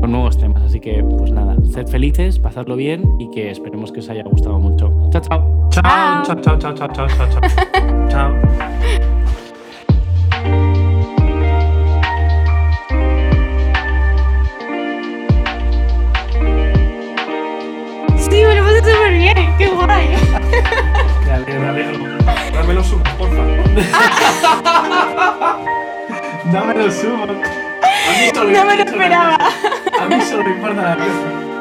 con nuevos temas. Así que, pues nada, sed felices, pasadlo bien y que esperemos que os haya gustado mucho. Chao, chao. Chao, Chao. chao, chao, chao, chao, chao, chao. bien, qué guay. Me alegro, me alegro. Dame los humos, porfa. Dame los humos. A mí solo No me lo esperaba. A mí solo me importa la pieza.